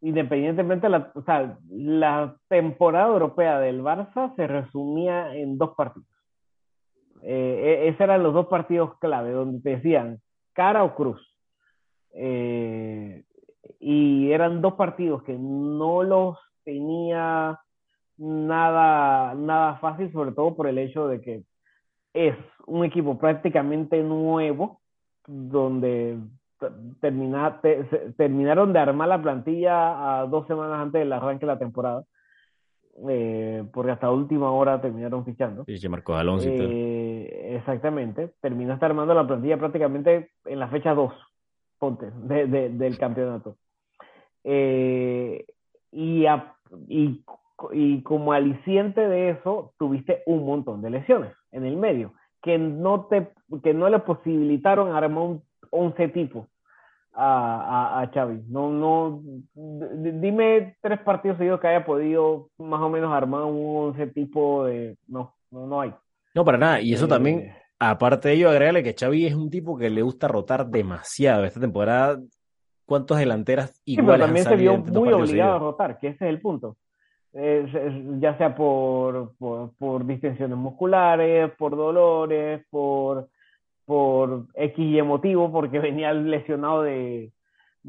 independientemente, la, o sea, la temporada europea del Barça se resumía en dos partidos. Eh, e- esos eran los dos partidos clave, donde te decían cara o cruz. Eh, y eran dos partidos que no los tenía nada, nada fácil, sobre todo por el hecho de que es un equipo prácticamente nuevo, donde termina- te- terminaron de armar la plantilla a dos semanas antes del arranque de la temporada, eh, porque hasta última hora terminaron fichando. Y que Marcos Alonso. Eh, exactamente, terminaste armando la plantilla prácticamente en la fecha 2, ponte, de- de- del campeonato. Eh, y, a- y, y como aliciente de eso, tuviste un montón de lesiones en el medio, que no, te, que no le posibilitaron armar un 11 tipo a, a, a Xavi. No, no, dime tres partidos seguidos que haya podido más o menos armar un 11 tipo de... No, no, no hay. No, para nada. Y eso Eh, también, aparte de ello, agregarle que Xavi es un tipo que le gusta rotar demasiado. Esta temporada, ¿cuántas delanteras Sí, pero iguales han también se vio muy obligado a rotar, que ese es el punto. Ya sea por, por, por distensiones musculares, por dolores, por, por X y motivo, porque venía lesionado de,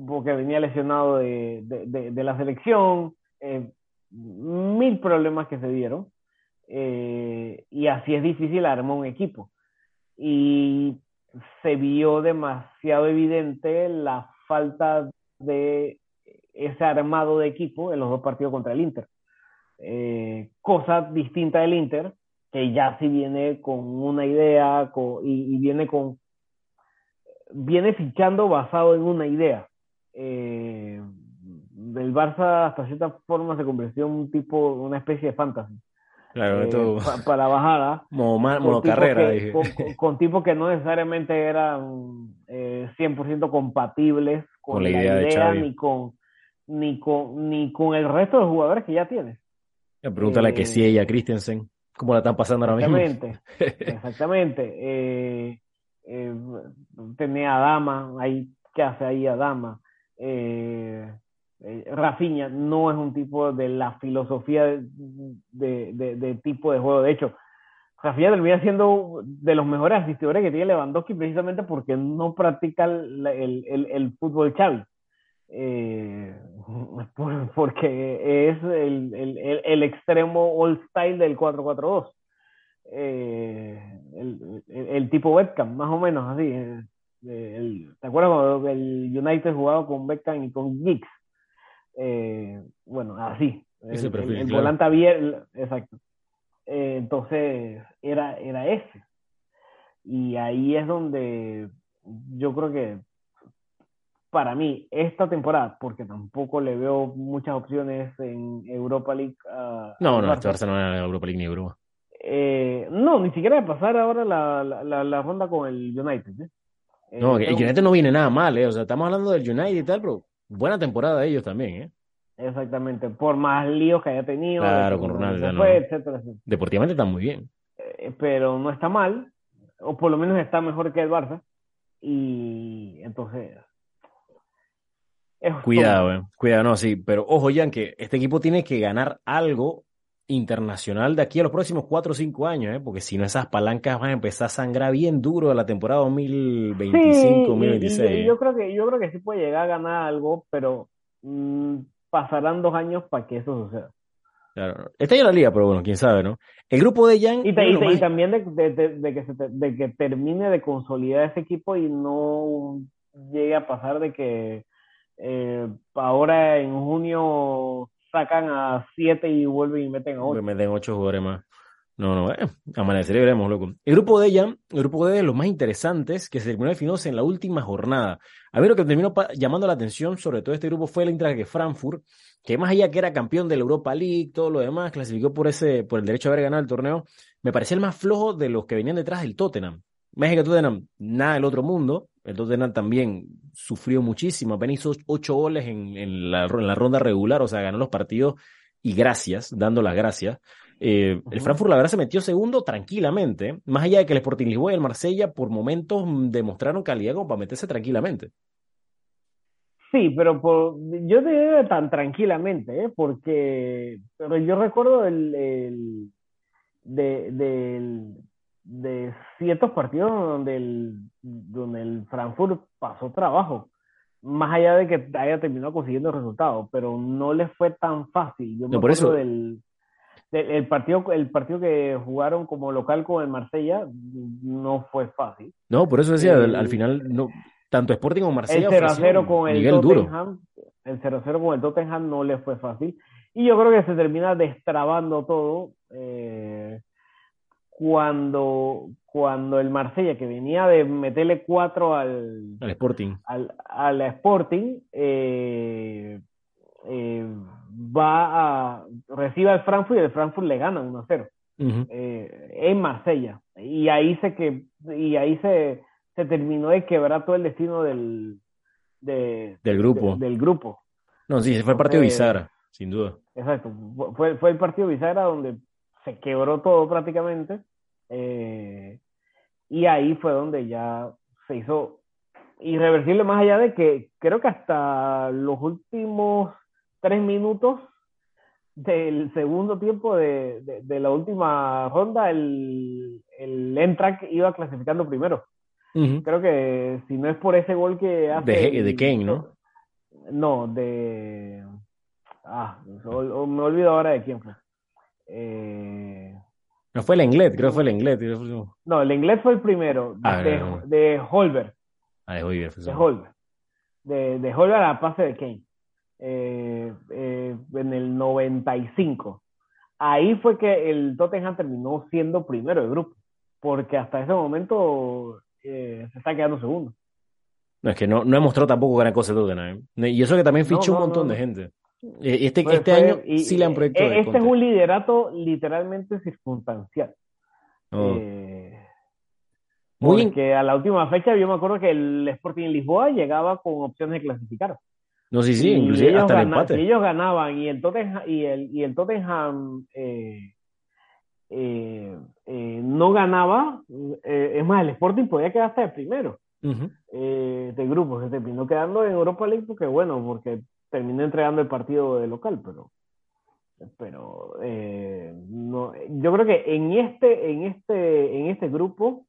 porque venía lesionado de, de, de- de la selección, eh, mil problemas que se dieron, eh, y así es difícil armar un equipo. Y se vio demasiado evidente la falta de ese armado de equipo en los dos partidos contra el Inter. Eh, cosa distinta del Inter, que ya sí viene con una idea y viene con viene fichando basado en una idea. Eh, el Barça hasta cierta forma se convirtió en un tipo, una especie de fantasy. Claro, Eh, pa- para la bajada. con monocarrera, tipos que- dije. con, con- con tipos que no necesariamente eran eh, 100% compatibles con, Con la la idea de idea ni con ni con ni con el resto de jugadores que ya tienes. Pregúntale a que eh, sí ella, Christensen, ¿cómo la están pasando ahora mismo? Exactamente, exactamente. Eh, eh, tenía a Dama, ahí, ¿qué hace ahí a Dama? Eh, eh, Rafinha no es un tipo de la filosofía de, tipo de juego. De hecho, Rafinha termina siendo de los mejores asistidores que tiene Lewandowski precisamente porque no practica el, fútbol Xavi. Eh, por- porque es el, extremo all style del 4-4-2. Eh, el, tipo Beckham, más o menos así. eh, ¿Te acuerdas cuando el United jugaba con Beckham y con Giggs? Eh, bueno, así. Ese El, perfil, el- el claro. volante abierto, exacto. Eh, entonces, era, era ese. Y ahí es donde yo creo que para mí, esta temporada, porque tampoco le veo muchas opciones en Europa League. No, no, este Barça no era Europa League ni Europa. Eh, no, ni siquiera de pasar ahora la, la, la, la ronda con el United. ¿eh? Eh, No, el tengo- United no viene nada mal, ¿eh? O sea, estamos hablando del United y tal, pero buena temporada de ellos también, ¿eh? Exactamente, por más líos que haya tenido, Claro, con Ronaldo, no. etcétera, etcétera. Deportivamente están muy bien. Eh, pero no está mal, o por lo menos está mejor que el Barça, y entonces... es Cuidado, eh. Cuidado, no, sí. Pero ojo, Jan, que este equipo tiene que ganar algo internacional de aquí a los próximos 4 o 5 años, ¿eh? Porque si no, esas palancas van a empezar a sangrar bien duro a la temporada 2025, Sí, y- y- 2026. y yo creo que yo creo que sí puede llegar a ganar algo, pero mm, pasarán dos años para que eso suceda. Claro. Está en la liga, pero bueno, quién sabe, ¿no? El grupo de Jan. Y, también de, de- de- de que se te- de que termine de consolidar ese equipo y no llegue a pasar de que eh, ahora en junio sacan a siete y vuelven y meten a Me ocho. meten ocho jugadores más. No, no, eh, amaneceré y veremos, loco. El grupo de ella, el grupo de los más interesantes que se terminó definiéndose en la última jornada. A mí lo que terminó llamando la atención sobre todo este grupo fue el Eintracht de Frankfurt, que más allá que era campeón de la Europa League, todo lo demás, clasificó por ese, por el derecho a haber ganado el torneo, me parecía el más flojo de los que venían detrás del Tottenham. Que Tottenham, nada del otro mundo. El Tottenham también sufrió muchísimo, apenas hizo ocho goles en, en la, en la ronda regular, o sea, ganó los partidos y gracias, dando las gracias. Eh, El. Frankfurt, la verdad, se metió segundo tranquilamente, más allá de que el Sporting Lisboa y el Marsella por momentos mm, demostraron calidad como para meterse tranquilamente. Sí, pero por, yo te digo tan tranquilamente, ¿eh? porque pero yo recuerdo el, el- de, del- de ciertos partidos donde el, donde el Frankfurt pasó trabajo, más allá de que haya terminado consiguiendo resultados, pero no le fue tan fácil. Yo me No, por acuerdo eso- del, del- el partido, el partido que jugaron como local con el Marsella, no fue fácil. No, por eso decía, al, El- al final, no, tanto Sporting como El Marsella 0 a ofrecieron 0 con el duro. Tottenham, el 0 a 0 con el Tottenham no le fue fácil. Y yo creo que se termina destrabando todo eh, cuando, cuando el Marsella, que venía de meterle 4 al, Al Sporting. al, al Sporting, eh, eh, va a recibe al Frankfurt y el Frankfurt le gana 1 a 0 Ujú. eh, en Marsella. Y ahí se que y ahí se, se terminó de quebrar todo el destino del, de- Del grupo. de- del grupo. No, sí, fue el partido bisagra, sin duda. Exacto. Fue, fue el partido bisagra donde se quebró todo prácticamente. Eh, y ahí fue donde ya se hizo irreversible, más allá de que creo que hasta los últimos tres minutos del segundo tiempo de, de- de la última ronda, el, el Eintracht iba clasificando primero. Creo que si no es por ese gol que hace. De- de Kane, ¿no? No, de. Ah, me olvido ahora de quién fue. Eh, No fue el Englet, creo que fue el Englet. No, el inglés fue el primero, Ah, de, no, no. de Holberg. Ah, de fue De. Holberg. De, de Holberg a pase de Kane. Eh, eh, en el 95. Ahí fue que el Tottenham terminó siendo primero de grupo. Porque hasta ese momento eh, se está quedando segundo. No, es que no, no he mostrado tampoco gran cosa de Tottenham. ¿eh? Y eso que también fichó no, un montón de gente. Eh, Este, Fue- este fue- año y- sí le han proyectado eh, de Este es un liderato literalmente circunstancial. No. Eh, Muy porque a la última fecha yo me acuerdo que el Sporting en Lisboa llegaba con opciones de clasificar. No, sí, sí, Y inclusive ellos hasta el empate. Si ellos ganaban y el Tottenham, y el, y el Tottenham eh, eh, eh, no ganaba, eh, es más, el Sporting podía quedar hasta el primero Ujú. eh, de grupo. Se terminó quedando en Europa League porque, bueno, porque terminó entregando el partido de local, pero pero eh, no, yo creo que en este, en este, en este grupo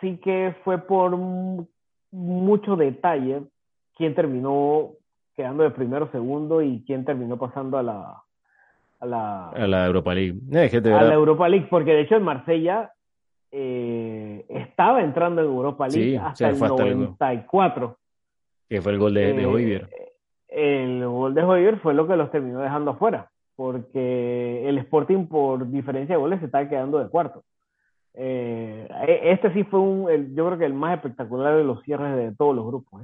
sí que fue por mu- mucho detalle quién terminó quedando de primero, segundo y quién terminó pasando a la a la, A la Europa League. Eh, a la Europa League, porque de hecho el Marsella eh, estaba entrando en Europa League Sí, hasta el hasta el- 94. que fue el gol de, de Eh, Hoyer. El gol de Hoyer fue lo que los terminó dejando afuera, porque el Sporting por diferencia de goles se estaba quedando de cuarto. Eh, e- este sí fue un, el- yo creo que el más espectacular de los cierres de todos los grupos.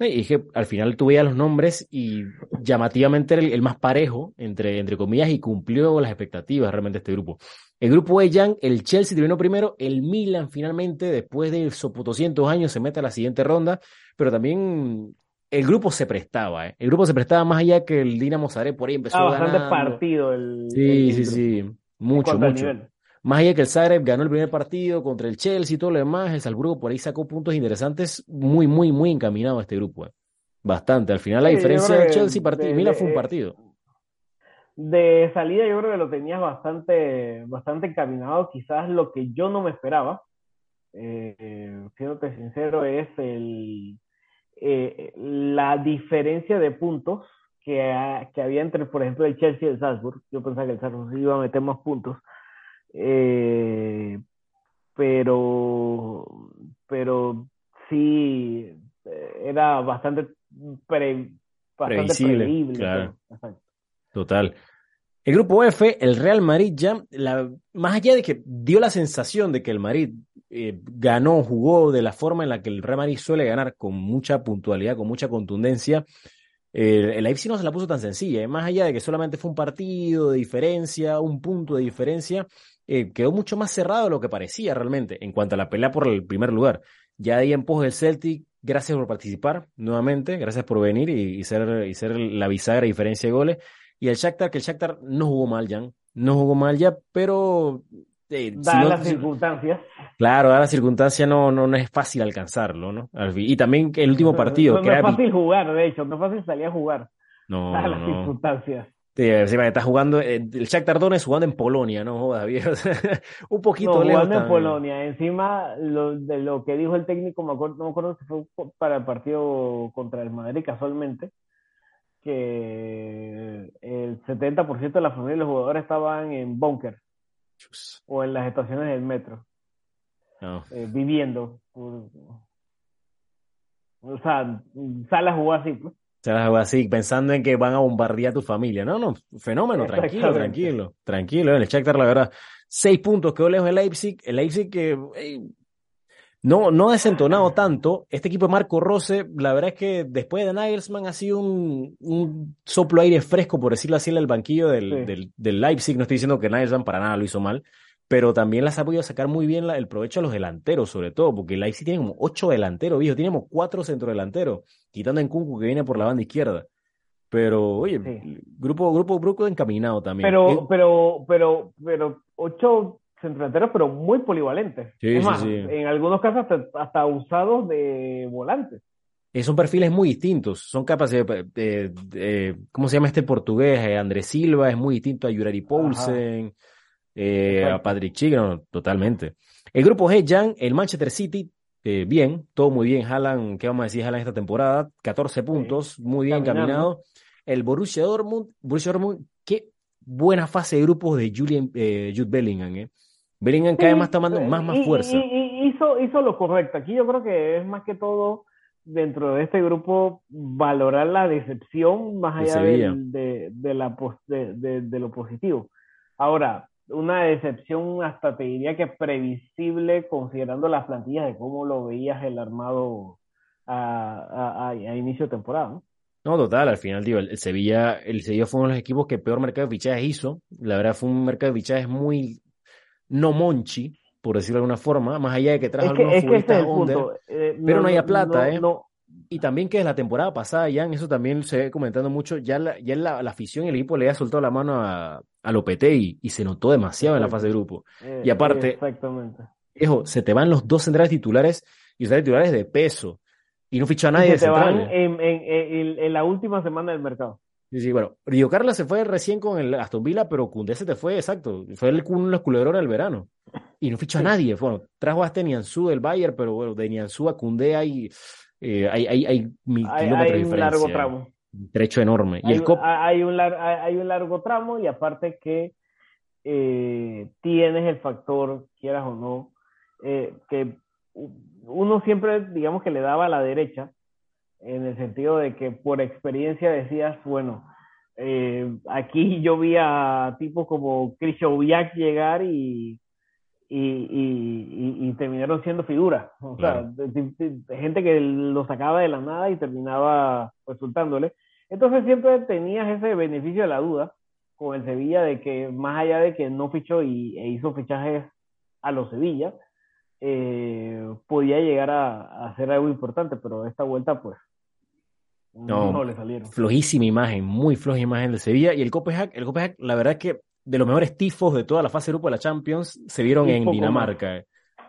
¿eh? Y que al final tú veías los nombres y llamativamente era el, el, más parejo, entre, entre comillas, y cumplió las expectativas realmente este grupo. El grupo E, Jan, el Chelsea terminó primero, el Milan finalmente, después de 200 años, se mete a la siguiente ronda, pero también el grupo se prestaba, ¿eh? El grupo se prestaba más allá que el Dinamo Zagreb por ahí empezó ah, bastante partido el Sí, el, sí, sí, mucho, mucho. Más allá que el Zagreb ganó el primer partido contra el Chelsea y todo lo demás, el Salzburgo por ahí sacó puntos interesantes, muy, muy, muy encaminado este grupo. ¿eh? Bastante. Al final la sí, diferencia de Chelsea partido, Milan fue un partido. De salida yo creo que lo tenías bastante, bastante encaminado, quizás lo que yo no me esperaba, eh, siéndote sincero, es el, eh, la diferencia de puntos que, ha, que, había entre, por ejemplo, el Chelsea y el Salzburg. Yo pensaba que el Salzburg iba a meter más puntos. Eh, pero, pero sí, era bastante, pre, bastante previsible. claro. Total. El grupo F, el Real Madrid ya, la, más allá de que dio la sensación de que el Madrid eh, ganó, jugó de la forma en la que el Real Madrid suele ganar, con mucha puntualidad, con mucha contundencia, eh, el Leipzig no se la puso tan sencilla. ¿eh? Más allá de que solamente fue un partido de diferencia, un punto de diferencia, eh, quedó mucho más cerrado de lo que parecía realmente en cuanto a la pelea por el primer lugar. Ya ahí empujó el Celtic, gracias por participar nuevamente, gracias por venir y, ser, y ser la bisagra diferencia de goles. Y el Shakhtar, que el Shakhtar no jugó mal, Jan, no jugó mal ya, pero... Eh, da si no, las circunstancias. Claro, da las circunstancias no, no, no es fácil alcanzarlo, ¿no? Y también el último partido. No, no, que es era... fácil jugar, de hecho, no es fácil salir a jugar. No, da las circunstancias. Sí, encima está jugando, eh, el Shakhtar Donetsk jugando en Polonia, no jodas, viejo. un poquito no, lejos jugando en. Polonia. Encima de lo que dijo el técnico, me acuerdo, no me acuerdo si fue para el partido contra el Madrid casualmente, que el 70% de la familia de los jugadores estaban en búnker o en las estaciones del metro, eh, viviendo. O sea, sale a jugar así, pues. Se las hago así, pensando en que van a bombardear a tu familia. No, no, fenómeno, tranquilo, tranquilo, tranquilo. El Shakhtar, la verdad, seis puntos quedó lejos del Leipzig. El Leipzig que no, no ha desentonado tanto. Este equipo de Marco Rose, la verdad es que después de Nagelsmann ha sido un, un soplo aire fresco, por decirlo así, en el banquillo del, Sí. del, del Leipzig. No estoy diciendo que Nagelsmann para nada lo hizo mal, pero también las ha podido sacar muy bien la- el provecho a los delanteros, sobre todo, porque el Leipzig tiene como ocho delanteros, viejo, tenemos cuatro centrodelanteros, quitando en Kunku que viene por la banda izquierda. Pero, oye, Sí. grupo, grupo, grupo encaminado también. Pero, Eh, pero, pero, pero, ocho centrodelanteros, pero muy polivalentes. Sí, es sí, más, sí. en algunos casos hasta, hasta usados de volantes. Son perfiles muy distintos, son capaces de, de- de- ¿cómo se llama este portugués? Eh, Andrés Silva es muy distinto a Yurari Poulsen, eh, a. Patrick Schick, no, totalmente. El grupo G, Jan, el Manchester City, eh, bien, todo muy bien. Haaland, ¿qué vamos a decir? Haaland esta temporada, 14 puntos, muy bien caminando. encaminado. El Borussia Dortmund, Borussia Dortmund, qué buena fase de grupos de Julian, eh, Jude Bellingham, ¿eh? Bellingham cada vez Sí, más está tomando más, más fuerza. Y, y- hizo, hizo lo correcto. Aquí yo creo que es más que todo dentro de este grupo valorar la decepción más allá de, de, la, de, lo positivo. Ahora, una decepción hasta te diría que previsible considerando las plantillas de cómo lo veías el armado a, a- a- a inicio de temporada. ¿no? No, total, al final, digo, el el Sevilla, el Sevilla fue uno de los equipos que peor mercado de fichajes hizo. La verdad fue un mercado de fichajes muy no monchi, por decirlo de alguna forma, más allá de que trajo Es que, algunos es es futbolistas under, punto. Eh, pero no no- plata, no- ¿eh? no- Y también que desde la temporada pasada, ya en eso también se ve comentando mucho, ya la, ya la, la afición y el equipo le había soltado la mano a, a Lopetegui y se notó demasiado en la fase de grupo. eh, Y aparte- Exactamente. Viejo, se te van los dos centrales titulares y los centrales titulares de peso. Y no fichó a nadie Y de se te van centrales. en, en- en- en la última semana del mercado. Sí, sí, bueno, Río Carla se fue recién con el Aston Villa, pero Koundé se te fue, exacto. Fue el uno de los culebrones del verano. Y no fichó a nadie. Bueno, trajo a este Nianzú del Bayern, pero bueno, de Nianzú a Koundé hay, eh, hay, hay, hay mil Hay, un largo tramo. Un trecho enorme. Y Hay, el COP, hay un lar- hay un largo tramo y aparte que eh, tienes el factor, quieras o no, eh, que uno siempre, digamos que le daba a la derecha, en el sentido de que por experiencia decías, bueno, eh, aquí yo vi a tipos como Krzysztof llegar y, y, y, y, y terminaron siendo figuras. O Claro. sea, de- de- de gente que lo sacaba de la nada y terminaba resultándole. Entonces siempre tenías ese beneficio de la duda con el Sevilla de que más allá de que no fichó y, e hizo fichajes a los Sevilla, eh, podía llegar a, a hacer algo importante, pero esta vuelta pues no, No, le salieron. flojísima imagen, muy floja imagen de Sevilla. Y el Copenhague, el Copenhague, la verdad es que de los mejores tifos de toda la fase de grupo de la Champions se vieron Y en Dinamarca.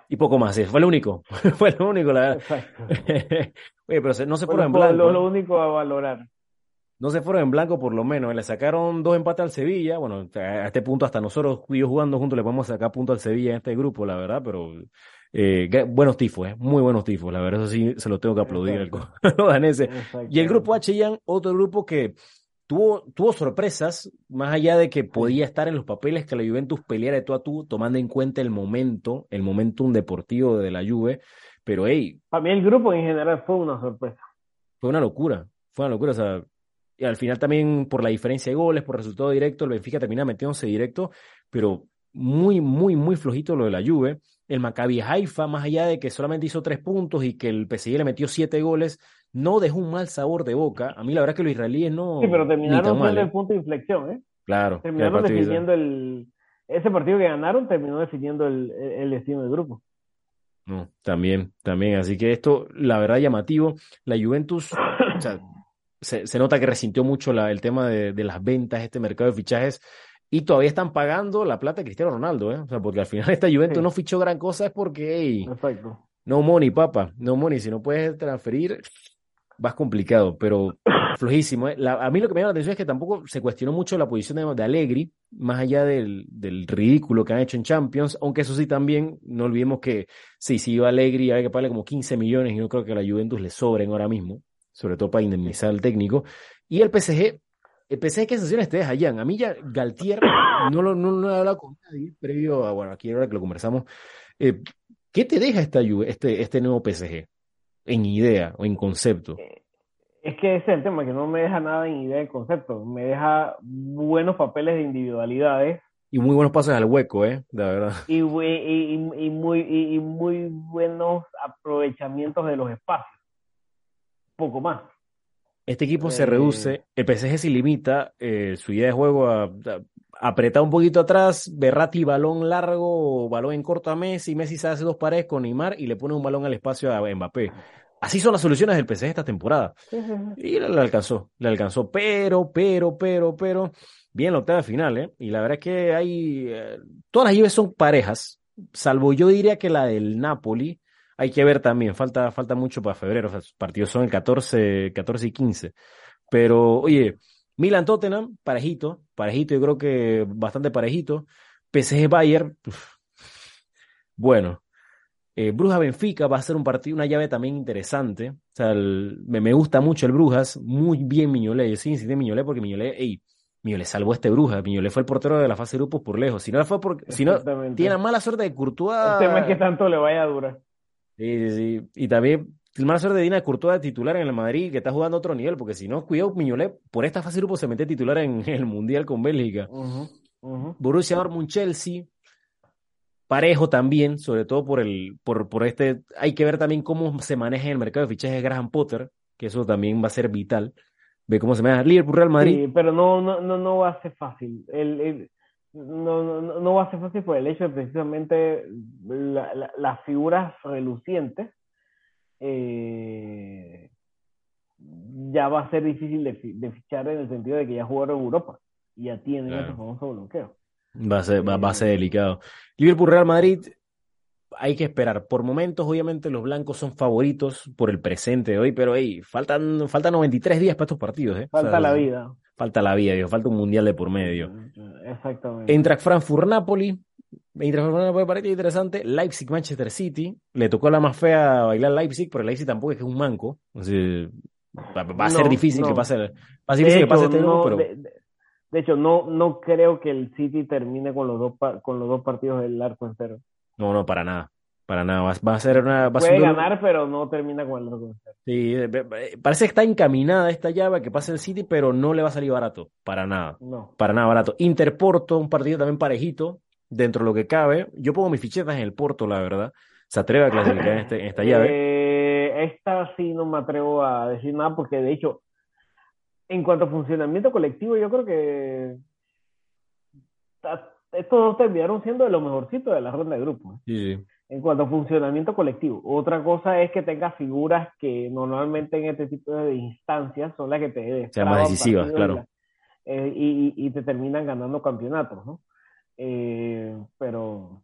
Y poco más, fue lo único. Fue lo único, la verdad. Oye, pero no se Fue fueron en lo, blanco. lo- ¿eh? lo único a valorar. No se fueron en blanco por lo menos. Le sacaron dos empates al Sevilla. Bueno, a este punto hasta nosotros yo jugando juntos le podemos sacar punto al Sevilla en este grupo, la verdad, pero eh, buenos tifos, eh, muy buenos tifos. La verdad, eso sí se lo tengo que aplaudir al co-. Y el grupo H, otro grupo que tuvo, tuvo sorpresas, más allá de que podía estar en los papeles que la Juventus peleara de tú a tú, tomando en cuenta el momento, el momentum deportivo de la Juve. Pero, hey, Para mí el grupo en general fue una sorpresa. fue una locura, fue una locura, o sea, y al final también por la diferencia de goles, por resultado directo, el Benfica termina metiéndose directo, pero muy, muy, muy flojito lo de la Juve. El Maccabi Haifa, más allá de que solamente hizo tres puntos y que el PSG le metió siete goles, no dejó un mal sabor de boca. A mí la verdad que los israelíes no... Sí, pero terminaron siendo ¿eh? el punto de inflexión, ¿eh? Claro, Terminaron definiendo el... Ese partido que ganaron terminó definiendo el, el destino del grupo. No, también, también. Así que esto, la verdad, llamativo. La Juventus, o sea, se, se nota que resintió mucho la- el tema de, de las ventas, este mercado de fichajes, y todavía están pagando la plata de Cristiano Ronaldo, ¿eh? O sea, porque al final esta Juventus Sí. no fichó gran cosa, es porque, hey, no money, papa, no money. Si no puedes transferir, vas complicado, pero flojísimo. ¿eh? La- a mí lo que me llama la atención es que tampoco se cuestionó mucho la posición de, de Allegri, más allá del, del ridículo que han hecho en Champions, aunque eso sí también, no olvidemos que sí, si iba Allegri, había que pagarle como 15 millones y no creo que a la Juventus le sobren ahora mismo, sobre todo para indemnizar al técnico. Y el PSG, el PSG, ¿qué sensaciones te deja, Jan? A mí ya Galtier, no lo no, no he hablado con nadie previo a, bueno, aquí ahora que lo conversamos, eh, ¿qué te deja esta este, este nuevo PSG? En idea o en concepto. Es que ese es el tema, que no me deja nada en idea de concepto. Me deja buenos papeles de individualidades Y muy buenos pases al hueco, ¿eh? La verdad. y, y, y- y muy, y muy buenos aprovechamientos de los espacios. Poco más. Este equipo se Eh, reduce, el PSG se limita, eh, su idea de juego a, a apretar un poquito atrás, Berratti balón largo, balón en corto a Messi, Messi se hace dos paredes con Neymar y le pone un balón al espacio a Mbappé. Así son las soluciones del PSG esta temporada. Y le, alcanzó, le alcanzó, pero, pero, pero, pero, bien la octava final, ¿eh? Y la verdad es que hay, eh, todas las Juves son parejas, salvo yo diría que la del Napoli, hay que ver también, falta, falta mucho para febrero, o sea, sus partidos son el 14, 14 y 15. Pero, oye, Milan Tottenham, parejito, parejito, yo creo que bastante parejito. PSG Bayern, uf, bueno. Eh, Brujas Benfica va a ser un partido, una llave también interesante. O sea, el- me, me gusta mucho el Brujas, muy bien Miñolé. Yo sí insistí en Miñolé porque Miñolé, ey, Miñolé salvó a este Brujas. Miñolé fue el portero de la fase de grupos por lejos. Si no fue porque, si no, tiene la mala suerte de Courtois. El tema es que tanto le vaya a durar. Sí, sí, sí. Y también mala suerte de Dina Courtois titular en el Madrid, que está jugando a otro nivel, porque si no, cuidado, Miñolé, por esta fase de grupos se mete titular en el Mundial con Bélgica. Borussia Dortmund, Chelsea, parejo también, sobre todo por el, por, por este, hay que ver también cómo se maneja en el mercado de fichajes de Graham Potter, que eso también va a ser vital. Ve cómo se maneja Liverpool, Real Madrid. Sí, pero no, no, no, no va a ser fácil. El, el- no, no, no- no va a ser fácil por el hecho de precisamente la- la- las figuras relucientes. eh, ya va a ser difícil de, fi- de fichar en el sentido de que ya jugaron en Europa y ya tienen Claro. ese famoso bloqueo. Va a ser, va, va a ser delicado. Liverpool, Real Madrid, hay que esperar. Por momentos, obviamente, los blancos son favoritos por el presente de hoy, pero hey, faltan, faltan 93 días para estos partidos, ¿eh? O Falta sea, la vida. Falta la vida, digo, falta un mundial de por medio. Exactamente. Eintracht Frankfurt, Napoli. Eintracht Frankfurt, Napoli parece interesante. Leipzig, Manchester City. Le tocó la más fea bailar Leipzig, pero Leipzig tampoco es que es un manco. O sea, va, a ser No, difícil que pase, va a ser difícil que pase este grupo, no, pero de, de- de hecho, no, no creo que el City termine con los dos, con los dos partidos del arco en cero. no, no, para nada. Para nada. Va, va a ser una. Va ser Puede un ganar, pero no termina con el. Sí, eh, eh, parece que está encaminada esta llave que pase el City, pero no le va a salir barato. Para nada. No. Para nada barato. Interporto, un partido también parejito. dentro de lo que cabe. Yo pongo mis fichetas en el Porto, la verdad. Se atreve a clasificar en, este, en esta llave. Eh, esta sí no me atrevo a decir nada porque de hecho, en cuanto a funcionamiento colectivo, yo creo que estos dos terminaron siendo de lo mejorcito de la ronda de grupos. Sí, sí. En cuanto a funcionamiento colectivo. Otra cosa es que tengas figuras que normalmente en este tipo de instancias son las que te sean más decisivas, claro. Y, la- eh, y, y te terminan ganando campeonatos, ¿no? Eh, pero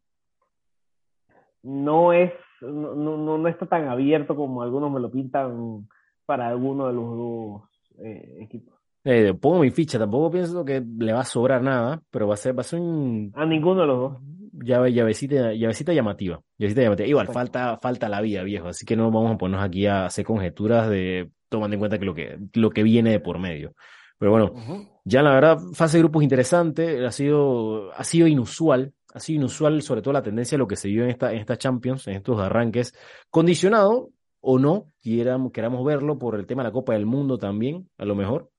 no es, no, no, no está tan abierto como algunos me lo pintan para alguno de los dos eh, equipos. Eh, pongo mi ficha, tampoco pienso que le va a sobrar nada, pero va a ser, va a ser un A ninguno de los dos. Llave, llavecita, llavecita llamativa. Llavecita llamativa. Igual, falta, falta la vida, viejo. Así que no vamos a ponernos aquí a hacer conjeturas de tomando en cuenta que lo que, lo que viene de por medio. Pero bueno, ya la verdad, fase de grupos interesante, ha sido, ha sido inusual, ha sido inusual sobre todo la tendencia de lo que se vio en esta, en esta Champions, en estos arranques, condicionado o no, quieramos, queramos verlo por el tema de la Copa del Mundo también, a lo mejor,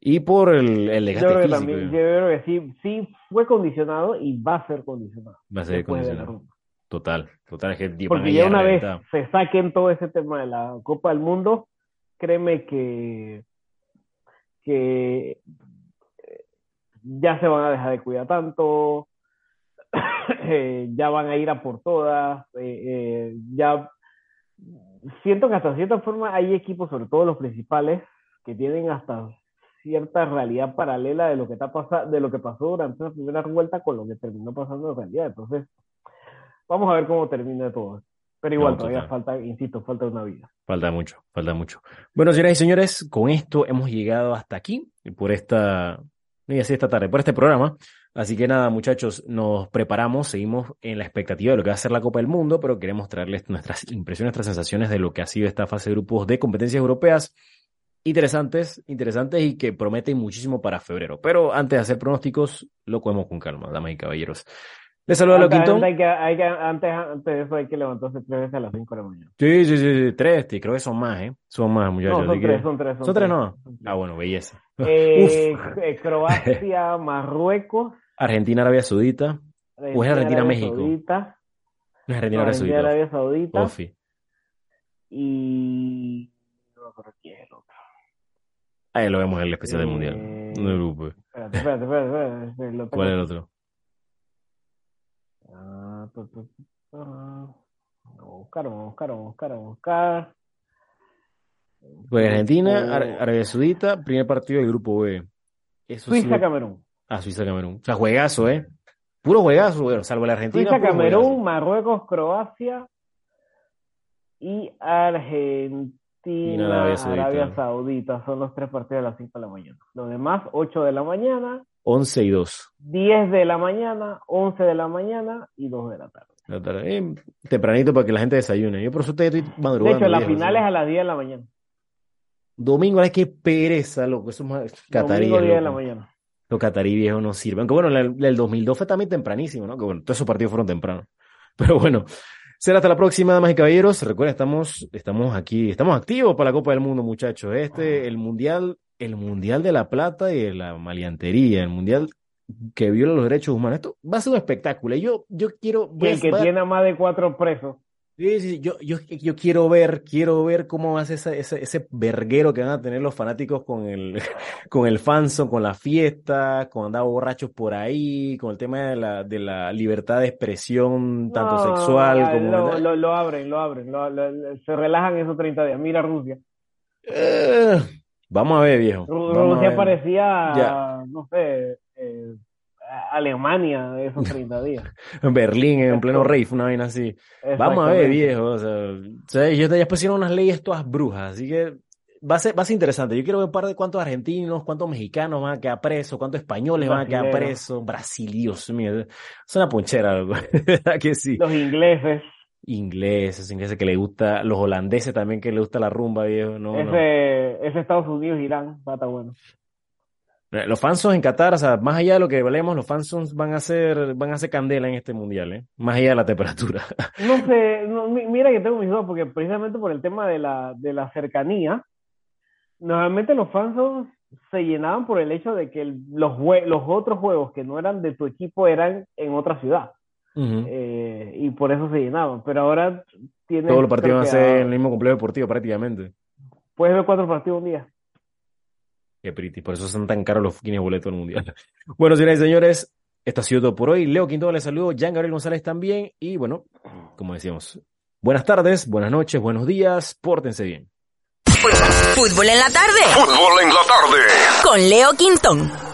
y por el, el Yo creo que físico. también, yo creo que sí, sí fue condicionado y va a ser condicionado. Va a ser condicionado. Total, total, es que Porque ya una vez se saquen todo ese tema de la Copa del Mundo, créeme que, que eh, ya se van a dejar de cuidar tanto, eh, ya van a ir a por todas, eh, eh, ya siento que hasta cierta forma hay equipos, sobre todo los principales, que tienen hasta cierta realidad paralela de lo que está pasa, de lo que pasó durante la primera vuelta con lo que terminó pasando en realidad. Entonces, vamos a ver cómo termina todo. Pero igual, No, todavía falta, insisto, falta una vida. Falta mucho, falta mucho. Bueno, señoras y señores, con esto hemos llegado hasta aquí, por esta, no iba a decir esta tarde, por este programa. Así que nada, muchachos, nos preparamos, seguimos en la expectativa de lo que va a ser la Copa del Mundo, pero queremos traerles nuestras impresiones, nuestras sensaciones de lo que ha sido esta fase de grupos de competencias europeas. Interesantes, interesantes y que prometen muchísimo para febrero. Pero antes de hacer pronósticos, lo cogemos con calma, damas y caballeros. Les saludo a Antes, Quintón. antes, hay que, hay que- antes, antes de eso hay que levantarse tres veces a las 5 de la mañana. Sí, sí, sí, sí, tres, creo que son más, ¿eh? Son más, muchachos. No, son que- tres, son tres. ¿Son tres no? Ah, bueno, belleza. Eh, eh, Croacia, Marruecos. Argentina, Arabia Saudita. ¿O es Argentina, Arabia México? Saudita, No Argentina, Arabia Argentina, Saudita. Arabia Saudita. Ofi. Y. No acuerdo quién es el otro. Ahí lo vemos en el especial del Mundial. Eh, No preocupes. Espérate, espérate, espérate. espérate. ¿Cuál es el otro? Ah, tu, tu, tu. Vamos a buscar, vamos a buscar, vamos a buscar, vamos a buscar. Pues Argentina. Ar- Arabia Saudita, primer partido del grupo B. Eso sí. Suiza, Camerún. Ah, Suiza, Camerún. O sea, juegazo, ¿eh? Puro juegazo, bueno, salvo la Argentina. Suiza, Camerún, juegazo. Marruecos, Croacia y Argentina, Arabia Saudita. Arabia Saudita. Son los tres partidos a las 5 de la mañana. Los demás, 8 de la mañana, 11 y 2. 10 de la mañana, 11 de la mañana y 2 de la tarde. La tarde. Eh, tempranito para que la gente desayune. Yo por eso estoy De madrugando. hecho, la viejo, final sí. es a las 10 de la mañana. Domingo, es que pereza, loco. Eso es más catarí, Domingo 10 de la mañana. Los catarí viejos no sirven. Aunque bueno, el, el 2002 fue también tempranísimo, ¿no? Que bueno, todos esos partidos fueron tempranos. Pero bueno, será hasta la próxima, damas y caballeros. Recuerden, estamos, estamos aquí, estamos activos para la Copa del Mundo, muchachos. Este, el Mundial, el Mundial de la Plata y de la maleantería, el Mundial que viola los derechos humanos. Esto va a ser un espectáculo. Y Yo, yo quiero. Y el que tiene a más de 4 presos. Sí, sí, yo, yo, yo quiero ver, quiero ver cómo va a ser ese, ese, ese verguero que van a tener los fanáticos con el, con el fanson, con la fiesta, con andar borrachos por ahí, con el tema de la, de la libertad de expresión, tanto No, sexual ya, como... Lo, lo, lo abren, lo abren. lo- se relajan esos 30 días. Mira Rusia. Eh, vamos a ver, viejo. Rusia parecía, Ya. no sé, eh, Alemania de esos 30 días. En Berlín, en pleno rave, una vaina así. Vamos a ver, viejo. O sea, ellos ya pusieron unas leyes todas brujas, así que va a ser, va a ser interesante. Yo quiero ver un par de cuántos argentinos, cuántos mexicanos van a quedar presos, cuántos españoles van a quedar presos, Brasil, Dios mío. Es una ponchera, loco. ¿Verdad que sí? Los ingleses. Ingleses, ingleses que le gusta, los holandeses también que le gusta la rumba, viejo. No, no. ese, ese Estados Unidos, Irán, va a estar bueno. Los fansons en Qatar, o sea, más allá de lo que hablemos, los fansons van a ser, van a ser candela en este mundial, ¿eh? Más allá de la temperatura. No sé, no, mi- mira que tengo mis dudas, porque precisamente por el tema de la, de la cercanía, normalmente los fans son- se llenaban por el hecho de que el- los, jue- los otros juegos que no eran de tu equipo eran en otra ciudad. Eh, y por eso se llenaban. Pero ahora tienes. Todos los partidos van a ser en el mismo complejo deportivo prácticamente. Puedes ver cuatro partidos un día. Qué pretty, por eso son tan caros los fucking boletos del mundial. Bueno, señoras y señores, esto ha sido todo por hoy. Leo Quintón les saludo, Jan Gabriel González también. Y bueno, como decíamos, buenas tardes, buenas noches, buenos días, pórtense bien. Fútbol en la tarde Fútbol en la tarde. con Leo Quintón.